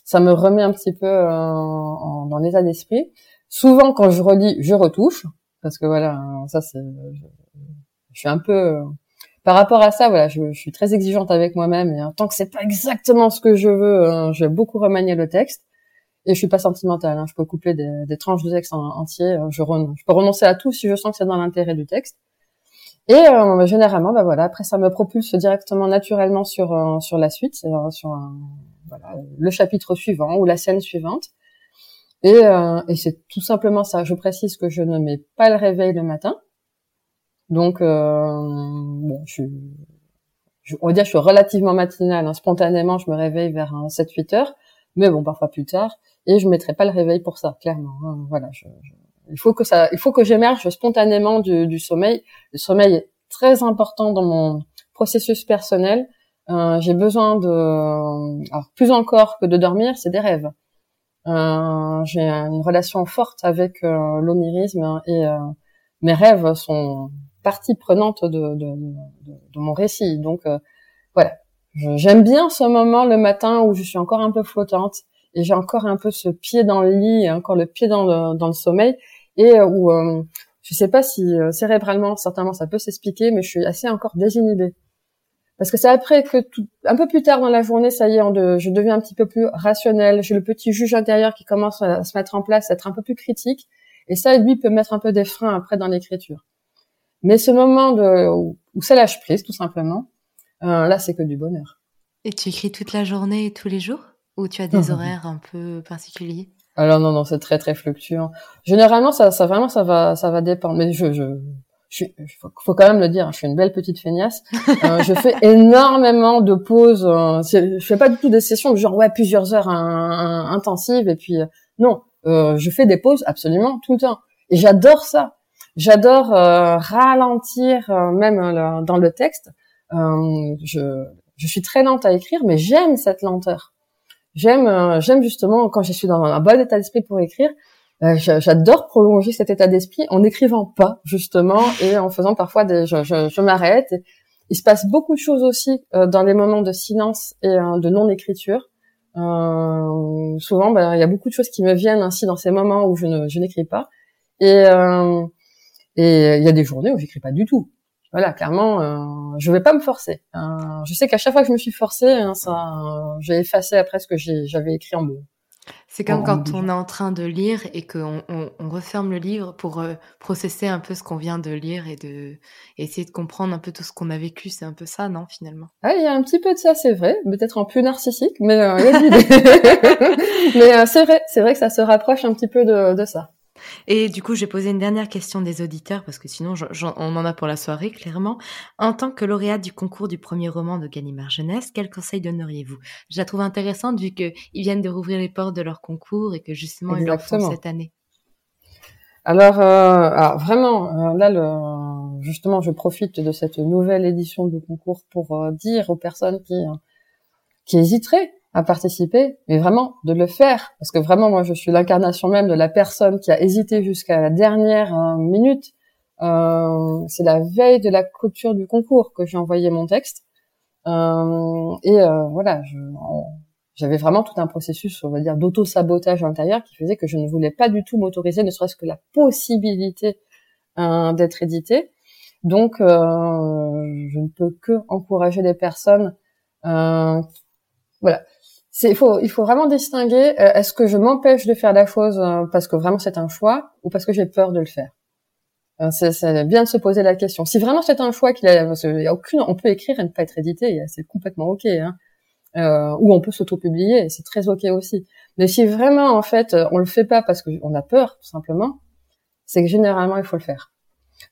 Ça me remet un petit peu dans l'état d'esprit. Souvent quand je relis, je retouche parce que voilà, ça c'est je suis un peu par rapport à ça, voilà, je, suis très exigeante avec moi-même et tant que c'est pas exactement ce que je veux, hein, je vais beaucoup remanier le texte. Et je suis pas sentimentale, hein, je peux couper des, tranches de texte en, entier, euh, je, je peux renoncer à tout si je sens que c'est dans l'intérêt du texte. Et euh, généralement, bah voilà, après ça me propulse directement naturellement sur euh, sur la suite, sur voilà, le chapitre suivant ou la scène suivante. Et, et c'est tout simplement ça. Je précise que je ne mets pas le réveil le matin. Donc, euh, je, je, on va dire, je suis relativement matinale. Hein. Spontanément, je me réveille vers 7-8 heures, mais bon, parfois plus tard. Et je mettrai pas le réveil pour ça, clairement. Hein. Voilà, je, il faut que ça, il faut que j'émerge spontanément du, du, sommeil. Le sommeil est très important dans mon processus personnel. Euh, j'ai besoin de, alors plus encore que de dormir, c'est des rêves. Euh, j'ai une relation forte avec euh, l'onirisme et euh, mes rêves sont partie prenante de, de, de, mon récit. Donc voilà, j'aime bien ce moment le matin où je suis encore un peu flottante et j'ai encore un peu ce pied dans le lit, encore le pied dans le, sommeil et où je sais pas si cérébralement certainement ça peut s'expliquer, mais je suis assez encore désinhibée. Parce que c'est après que tout, un peu plus tard dans la journée, ça y est, je deviens un petit peu plus rationnel. J'ai le petit juge intérieur qui commence à se mettre en place, à être un peu plus critique. Et ça, lui, peut mettre un peu des freins après dans l'écriture. Mais ce moment de, où, ça lâche prise, tout simplement, euh, là, c'est que du bonheur. Et tu écris toute la journée et tous les jours? Ou tu as des horaires un peu particuliers? Alors non non c'est très très fluctuant. Généralement ça ça vraiment ça va ça va dépendre mais je je je faut, faut quand même le dire, je suis une belle petite feignasse. Euh, je fais énormément de pauses. Euh, je fais pas du tout des sessions de genre ouais plusieurs heures intensives et puis euh, non, je fais des pauses absolument tout le temps. Et j'adore ça. J'adore euh, ralentir même dans le texte. je je suis très lente à écrire, mais j'aime cette lenteur. J'aime j'aime justement quand je suis dans un bon état d'esprit pour écrire, euh, j'adore prolonger cet état d'esprit en n'écrivant pas justement et en faisant parfois des je, je, je m'arrête il se passe beaucoup de choses aussi euh, dans les moments de silence et euh, de non écriture euh, souvent ben, il y a beaucoup de choses qui me viennent ainsi dans ces moments où je ne je n'écris pas. Et et il y a des journées où j'écris pas du tout. Voilà clairement euh, je vais pas me forcer. Je sais qu'à chaque fois que je me suis forcée hein, ça j'ai effacé après ce que j'avais écrit en mots c'est comme quand on est en train de lire et qu'on on, on referme le livre pour euh, processer un peu ce qu'on vient de lire et de essayer de comprendre un peu tout ce qu'on a vécu. C'est un peu ça, non, finalement? Ah, il y a un petit peu de ça, c'est vrai. Peut-être en plus narcissique, mais euh, mais euh, c'est vrai, c'est vrai que ça se rapproche un petit peu de, de ça. Et du coup, j'ai posé une dernière question des auditeurs parce que sinon, on en a pour la soirée, clairement. En tant que lauréate du concours du premier roman de Gallimard Jeunesse, quel conseil donneriez-vous? Je la trouve intéressante vu qu'ils viennent de rouvrir les portes de leur concours et que justement, ils le font cette année. Alors, euh, vraiment, euh, là, le, justement, je profite de cette nouvelle édition du concours pour euh, dire aux personnes qui, qui hésiteraient à participer, mais vraiment de le faire, parce que vraiment moi je suis l'incarnation même de la personne qui a hésité jusqu'à la dernière euh, minute. Euh, c'est la veille de la clôture du concours que j'ai envoyé mon texte, euh, et euh, voilà, j'avais vraiment tout un processus, on va dire, d'auto-sabotage intérieur qui faisait que je ne voulais pas du tout m'autoriser, ne serait-ce que la possibilité euh, d'être édité. Donc, je ne peux que encourager les personnes voilà, il faut, il faut vraiment distinguer. Euh, est-ce que je m'empêche de faire la chose euh, parce que vraiment c'est un choix ou parce que j'ai peur de le faire? Euh, C'est bien de se poser la question. Si vraiment c'est un choix qu'il a, parce y a aucune, on peut écrire et ne pas être édité, c'est complètement ok. Hein. Euh, ou on peut s'auto-publier, c'est très ok aussi. Mais si vraiment en fait on le fait pas parce qu'on a peur tout simplement, c'est que généralement il faut le faire.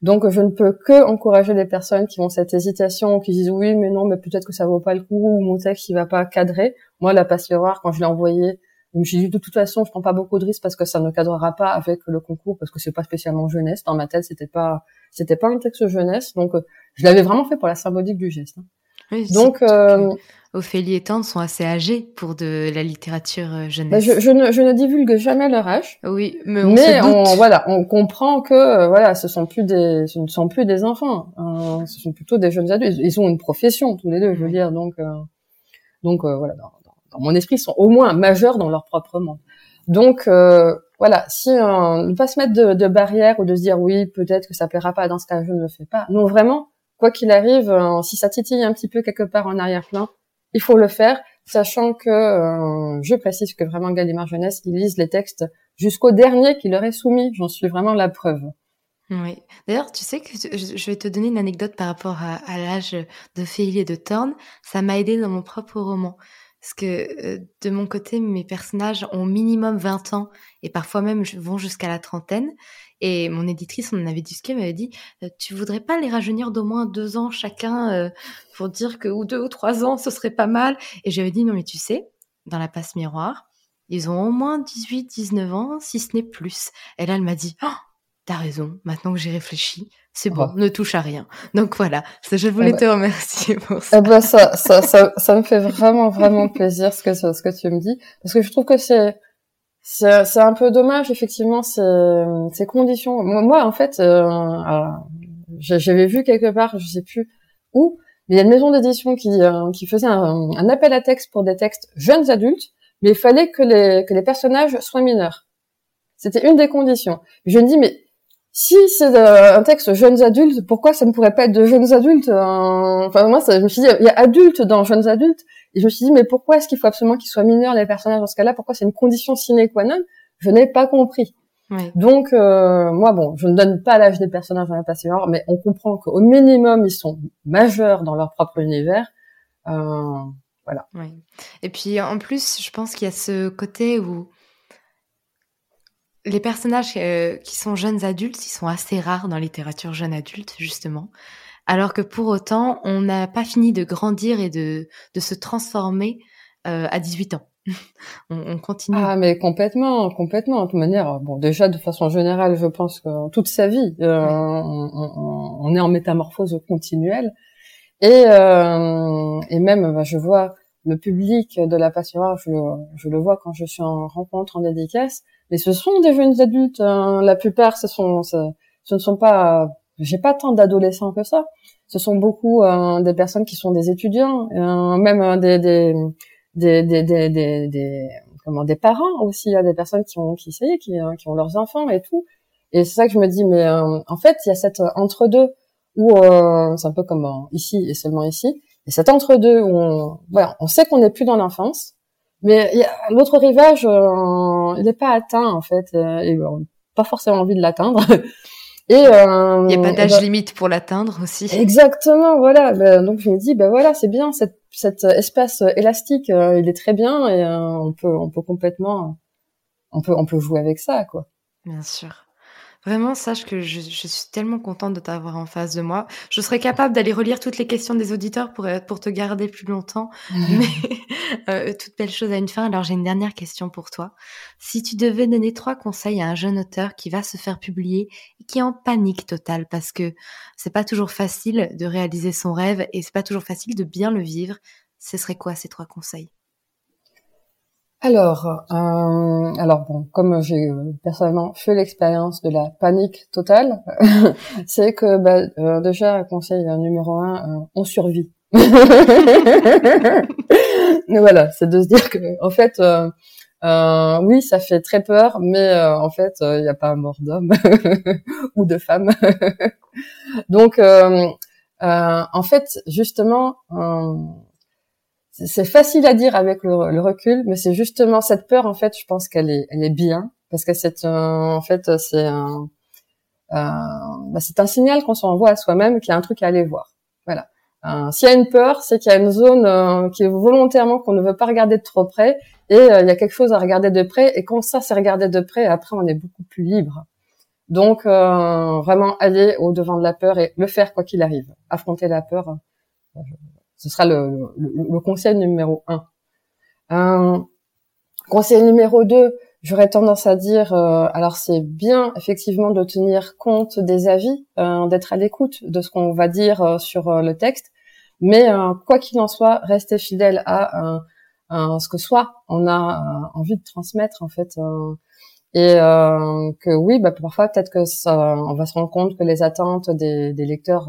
Donc je ne peux que encourager les personnes qui ont cette hésitation, qui disent oui mais non mais peut-être que ça vaut pas le coup ou mon texte il va pas cadrer. Moi la passe miroir quand je l'ai envoyé, je me suis dit de toute façon je prends pas beaucoup de risques parce que ça ne cadrera pas avec le concours parce que c'est pas spécialement jeunesse dans ma tête c'était pas c'était pas un texte jeunesse donc je l'avais vraiment fait pour la symbolique du geste. Hein. Oui, Donc, euh, Ophélie et Tante sont assez âgés pour de la littérature euh, jeunesse. Bah, je, je, ne, je, ne, divulgue jamais leur âge. Oui, mais on, mais on voilà, on comprend que euh, voilà, ce sont plus des, ce ne sont plus des enfants, hein, ce sont plutôt des jeunes adultes. Ils ont une profession tous les deux, je veux dire. Donc, euh, donc voilà, mon esprit, sont au moins majeurs dans leur propre monde. Donc voilà, si on ne pas se mettre de, de barrière ou de se dire oui, peut-être que ça plaira pas dans ce cas, je ne le fais pas. Non, vraiment quoi qu'il arrive, euh, si ça titille un petit peu quelque part en arrière-plan, il faut le faire, sachant que euh, je précise que vraiment Gallimard Jeunesse, ils lisent les textes jusqu'au dernier qui leur est soumis. J'en suis vraiment la preuve. Oui. D'ailleurs, tu sais que je vais te donner une anecdote par rapport à, l'âge de Philly et de Thorne. Ça m'a aidé dans mon propre roman. Parce que euh, de mon côté, mes personnages ont minimum 20 ans et parfois même vont jusqu'à la trentaine. Et mon éditrice, on en avait discuté, m'avait dit, euh, tu voudrais pas les rajeunir d'au moins deux ans chacun euh, pour dire que ou deux ou trois ans, ce serait pas mal? Et j'avais dit, non mais tu sais, dans la passe miroir, ils ont au moins 18, 19 ans, si ce n'est plus. Et là, elle m'a dit, oh, t'as raison, maintenant que j'ai réfléchi, c'est bon, ne touche à rien. Donc voilà, je voulais te remercier pour ça. Eh ben ça, ça, ça, ça, me fait vraiment, vraiment plaisir ce que, ce que tu me dis, parce que je trouve que c'est c'est un peu dommage effectivement ces, ces conditions. Moi, en fait, euh, j'avais vu quelque part, je sais plus où, mais il y a une maison d'édition qui, euh, qui faisait un, un, appel à texte pour des textes jeunes adultes, mais il fallait que les, que les personnages soient mineurs. C'était une des conditions. Je me dis, mais si c'est un texte jeunes adultes, pourquoi ça ne pourrait pas être de jeunes adultes Enfin, moi, ça, je me suis dit, il y a adultes dans jeunes adultes, et je me suis dit, mais pourquoi est-ce qu'il faut absolument qu'ils soient mineurs, les personnages, dans ce cas-là? Pourquoi c'est une condition sine qua non? Je n'ai pas compris. Donc, euh, moi, bon, je ne donne pas l'âge des personnages dans la passion, mais on comprend qu'au minimum, ils sont majeurs dans leur propre univers. Euh, voilà. Et puis, en plus, je pense qu'il y a ce côté où les personnages euh, qui sont jeunes adultes, ils sont assez rares dans la littérature jeune adulte, justement alors que pour autant, on n'a pas fini de grandir et de, de se transformer euh, à 18 ans. on, on, continue. Ah, mais complètement, complètement. De toute manière, bon, déjà de façon générale, je pense que toute sa vie, euh, on, on, on, est en métamorphose continuelle. Et, euh, et même, bah, je vois le public de la passion je, je, le vois quand je suis en rencontre, en dédicace, mais ce sont des jeunes adultes. Hein. La plupart, ce sont, ce, ce ne sont pas j'ai pas tant d'adolescents que ça. Ce sont beaucoup euh, des personnes qui sont des étudiants, euh, même euh, des, des, des, des, des, des, comment des parents aussi. Il y a des personnes qui ont qui qui, qui ont leurs enfants et tout. Et c'est ça que je me dis, mais en fait, il y a cette entre-deux où c'est un peu comme ici et seulement ici. Et cet entre-deux où on, voilà, on sait qu'on n'est plus dans l'enfance, mais l'autre rivage, il n'est pas atteint en fait, et pas forcément envie de l'atteindre. Et euh, il n'y a pas d'âge bah limite pour l'atteindre aussi. Exactement, voilà. Bah, donc je me dis, ben voilà, c'est bien cet, cet espace élastique, euh, il est très bien et euh, on peut, on peut complètement, on peut, on peut jouer avec ça, quoi. Bien sûr. Vraiment, sache que je, je suis tellement contente de t'avoir en face de moi. Je serais capable d'aller relire toutes les questions des auditeurs pour, pour te garder plus longtemps. Mais euh, toute belle chose à une fin. Alors, j'ai une dernière question pour toi. Si tu devais donner trois conseils à un jeune auteur qui va se faire publier et qui est en panique totale parce que c'est pas toujours facile de réaliser son rêve et c'est pas toujours facile de bien le vivre, ce serait quoi ces trois conseils? Alors, euh, alors bon, comme j'ai euh, personnellement fait l'expérience de la panique totale, c'est que bah, euh, déjà conseil numéro un, on survit. mais voilà, c'est de se dire que en fait, oui, ça fait très peur, mais en fait, il n'y a pas mort d'homme ou de femme. Donc, en fait, justement c'est facile à dire avec le, recul, mais c'est justement cette peur en fait, je pense qu'elle est, elle est bien parce que c'est en fait c'est un, bah, c'est un signal qu'on s'envoie à soi-même qu'il y a un truc à aller voir. Voilà. Euh, S'il y a une peur, c'est qu'il y a une zone euh, qui est volontairement qu'on ne veut pas regarder de trop près et euh, il y a quelque chose à regarder de près et quand ça c'est regardé de près, après on est beaucoup plus libre. Donc euh, vraiment aller au devant de la peur et le faire quoi qu'il arrive, affronter la peur. Ce sera le, le, conseil numéro un. Conseil numéro deux, j'aurais tendance à dire, euh, alors c'est bien effectivement de tenir compte des avis, euh, d'être à l'écoute de ce qu'on va dire euh, sur le texte, mais quoi qu'il en soit, rester fidèle à ce que soit on a envie de transmettre en fait. et que oui, bah, parfois peut-être que ça, on va se rendre compte que les attentes des lecteurs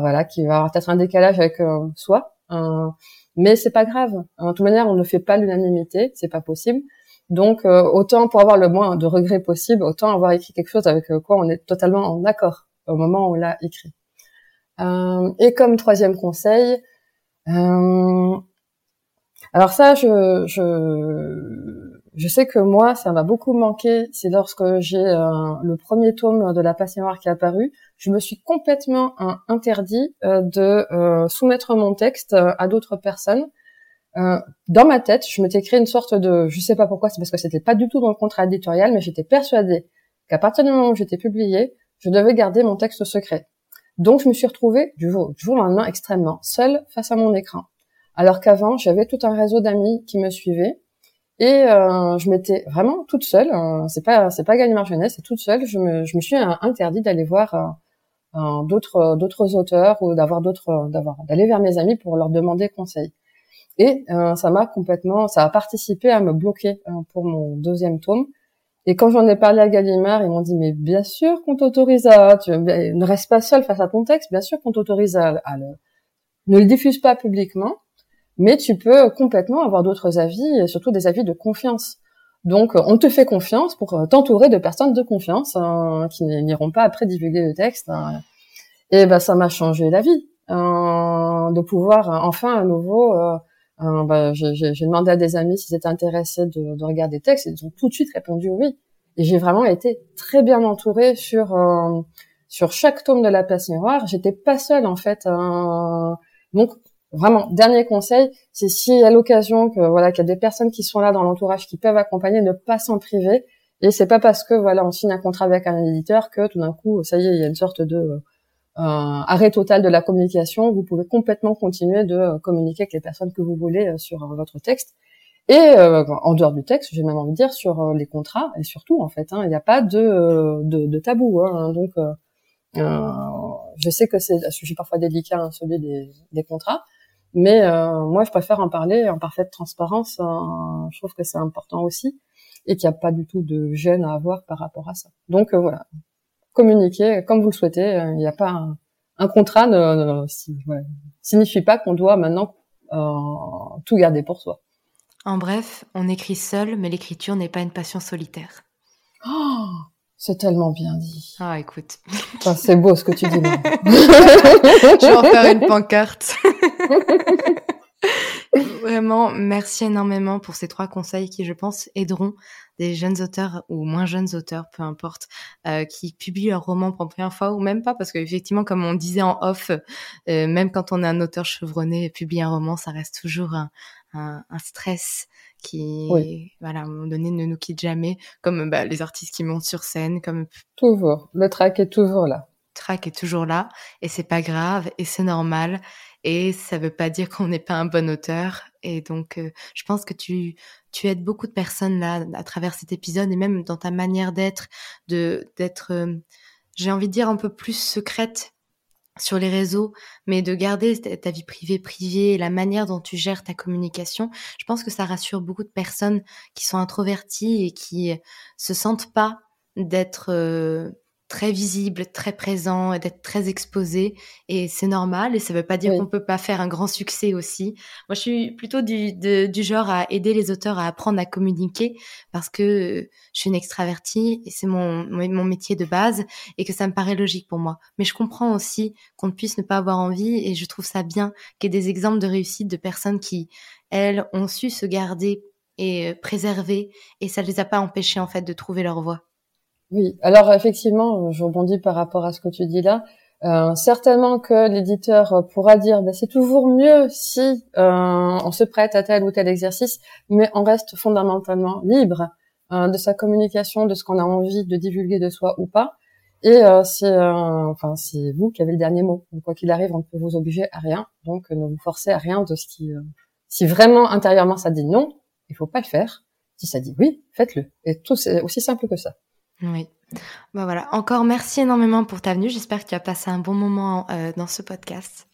voilà, qui va avoir peut-être un décalage avec euh, soi. Euh, mais c'est pas grave. De toute manière, on ne fait pas l'unanimité, c'est pas possible. Donc, euh, autant pour avoir le moins de regrets possible, autant avoir écrit quelque chose avec quoi on est totalement en accord au moment où on l'a écrit. et comme troisième conseil, alors ça, je, je sais que moi, ça m'a beaucoup manqué. C'est lorsque j'ai le premier tome de La Passion Noire qui est apparu je me suis complètement euh, interdit euh, de euh, soumettre mon texte à d'autres personnes. dans ma tête, je m'étais créé une sorte de, je sais pas pourquoi, c'est parce que c'était pas du tout dans le contrat éditorial, mais j'étais persuadée qu'à partir du moment où j'étais publiée, je devais garder mon texte secret. Donc je me suis retrouvée du jour, du jour au lendemain extrêmement seule face à mon écran. Alors qu'avant, j'avais tout un réseau d'amis qui me suivaient et euh, je m'étais vraiment toute seule. Hein, c'est pas c'est pas Gallimard Jeunesse, c'est toute seule. Je me je me suis interdit d'aller voir d'autres d'autres auteurs ou d'avoir d'autres d'avoir d'aller vers mes amis pour leur demander conseil. Et ça m'a complètement, ça a participé à me bloquer pour mon deuxième tome. Et quand j'en ai parlé à Gallimard, ils m'ont dit mais bien sûr qu'on t'autorise à, tu ne reste pas seul face à ton texte, bien sûr qu'on t'autorise à, à le, ne le diffuse pas publiquement, mais tu peux complètement avoir d'autres avis, et surtout des avis de confiance. Donc, on te fait confiance pour euh, t'entourer de personnes de confiance hein, qui n'iront pas après divulguer le texte. Hein. Et ben, ça m'a changé la vie hein, de pouvoir enfin à nouveau. Euh, ben, j'ai demandé à des amis s'ils étaient intéressés de, de, regarder des textes, et ils ont tout de suite répondu oui. Et j'ai vraiment été très bien entourée sur euh, sur chaque tome de la place miroir. J'étais pas seule en fait. donc Vraiment, dernier conseil, c'est si à l'occasion que voilà qu'il y a des personnes qui sont là dans l'entourage qui peuvent accompagner, ne pas s'en priver. Et c'est pas parce que voilà on signe un contrat avec un éditeur que tout d'un coup ça y est il y a une sorte de euh, arrêt total de la communication. Vous pouvez complètement continuer de euh, communiquer avec les personnes que vous voulez euh, sur votre texte. Et en dehors du texte, j'ai même envie de dire sur les contrats et surtout en fait, hein, il n'y a pas de, de, de tabou. Hein, donc je sais que c'est un sujet parfois délicat, hein, celui des, des contrats, mais euh, moi, je préfère en parler en parfaite transparence. Hein. je trouve que c'est important aussi et qu'il n'y a pas du tout de gêne à avoir par rapport à ça. Donc euh, voilà, communiquer comme vous le souhaitez. Euh, il n'y a pas un, un contrat ne, signifie pas qu'on doit maintenant tout garder pour soi. En bref, on écrit seul, mais l'écriture n'est pas une passion solitaire. Oh, c'est tellement bien dit. Ah, écoute. c'est beau ce que tu dis. je vais en faire une pancarte. Vraiment, merci énormément pour ces trois conseils qui, je pense, aideront des jeunes auteurs ou moins jeunes auteurs, peu importe, euh, qui publient leur roman pour la première fois ou même pas, parce qu'effectivement, comme on disait en off, euh, même quand on est un auteur chevronné, publier un roman, ça reste toujours un, un, un stress qui, voilà, à un moment donné, ne nous quitte jamais, comme bah, les artistes qui montent sur scène, comme toujours. Le track est toujours là. Le track est toujours là, et c'est pas grave, et c'est normal, et ça veut pas dire qu'on n'est pas un bon auteur. Et donc, euh, je pense que tu tu aides beaucoup de personnes là à travers cet épisode, et même dans ta manière d'être, de d'être, euh, j'ai envie de dire un peu plus secrète sur les réseaux, mais de garder ta vie privée privée, la manière dont tu gères ta communication, je pense que ça rassure beaucoup de personnes qui sont introverties et qui se sentent pas d'être euh, très visible, très présent, d'être très exposé. Et c'est normal. Et ça ne veut pas dire qu'on peut pas faire un grand succès aussi. Moi, je suis plutôt du, du genre à aider les auteurs à apprendre à communiquer parce que je suis une extravertie et c'est mon, mon métier de base et que ça me paraît logique pour moi. Mais je comprends aussi qu'on ne puisse ne pas avoir envie et je trouve ça bien qu'il y ait des exemples de réussite de personnes qui, elles, ont su se garder et préserver et ça ne les a pas empêchés en fait de trouver leur voie. Oui, alors effectivement, je rebondis par rapport à ce que tu dis là. Euh, certainement que l'éditeur pourra dire ben, c'est toujours mieux si euh, on se prête à tel ou tel exercice, mais on reste fondamentalement libre euh, de sa communication, de ce qu'on a envie de divulguer de soi ou pas. Et euh, c'est enfin c'est vous qui avez le dernier mot. quoi qu'il arrive, on ne peut vous obliger à rien, donc ne vous forcez à rien de ce qui. si vraiment intérieurement ça dit non, il faut pas le faire. Si ça dit oui, faites-le. Et tout c'est aussi simple que ça. Oui. Bah voilà. Encore merci énormément pour ta venue. J'espère que tu as passé un bon moment euh, dans ce podcast.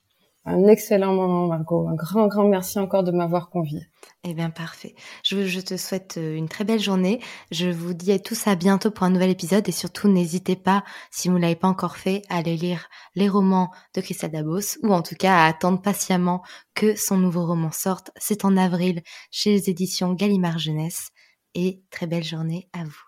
Un excellent moment, Margot. Un grand, grand merci encore de m'avoir convié. Eh bien, parfait. Je, je, te souhaite euh, une très belle journée. Je vous dis à tous à bientôt pour un nouvel épisode et surtout n'hésitez pas, si vous ne l'avez pas encore fait, à aller lire les romans de Christa Dabos ou en tout cas à attendre patiemment que son nouveau roman sorte. C'est en avril chez les éditions Gallimard Jeunesse et très belle journée à vous.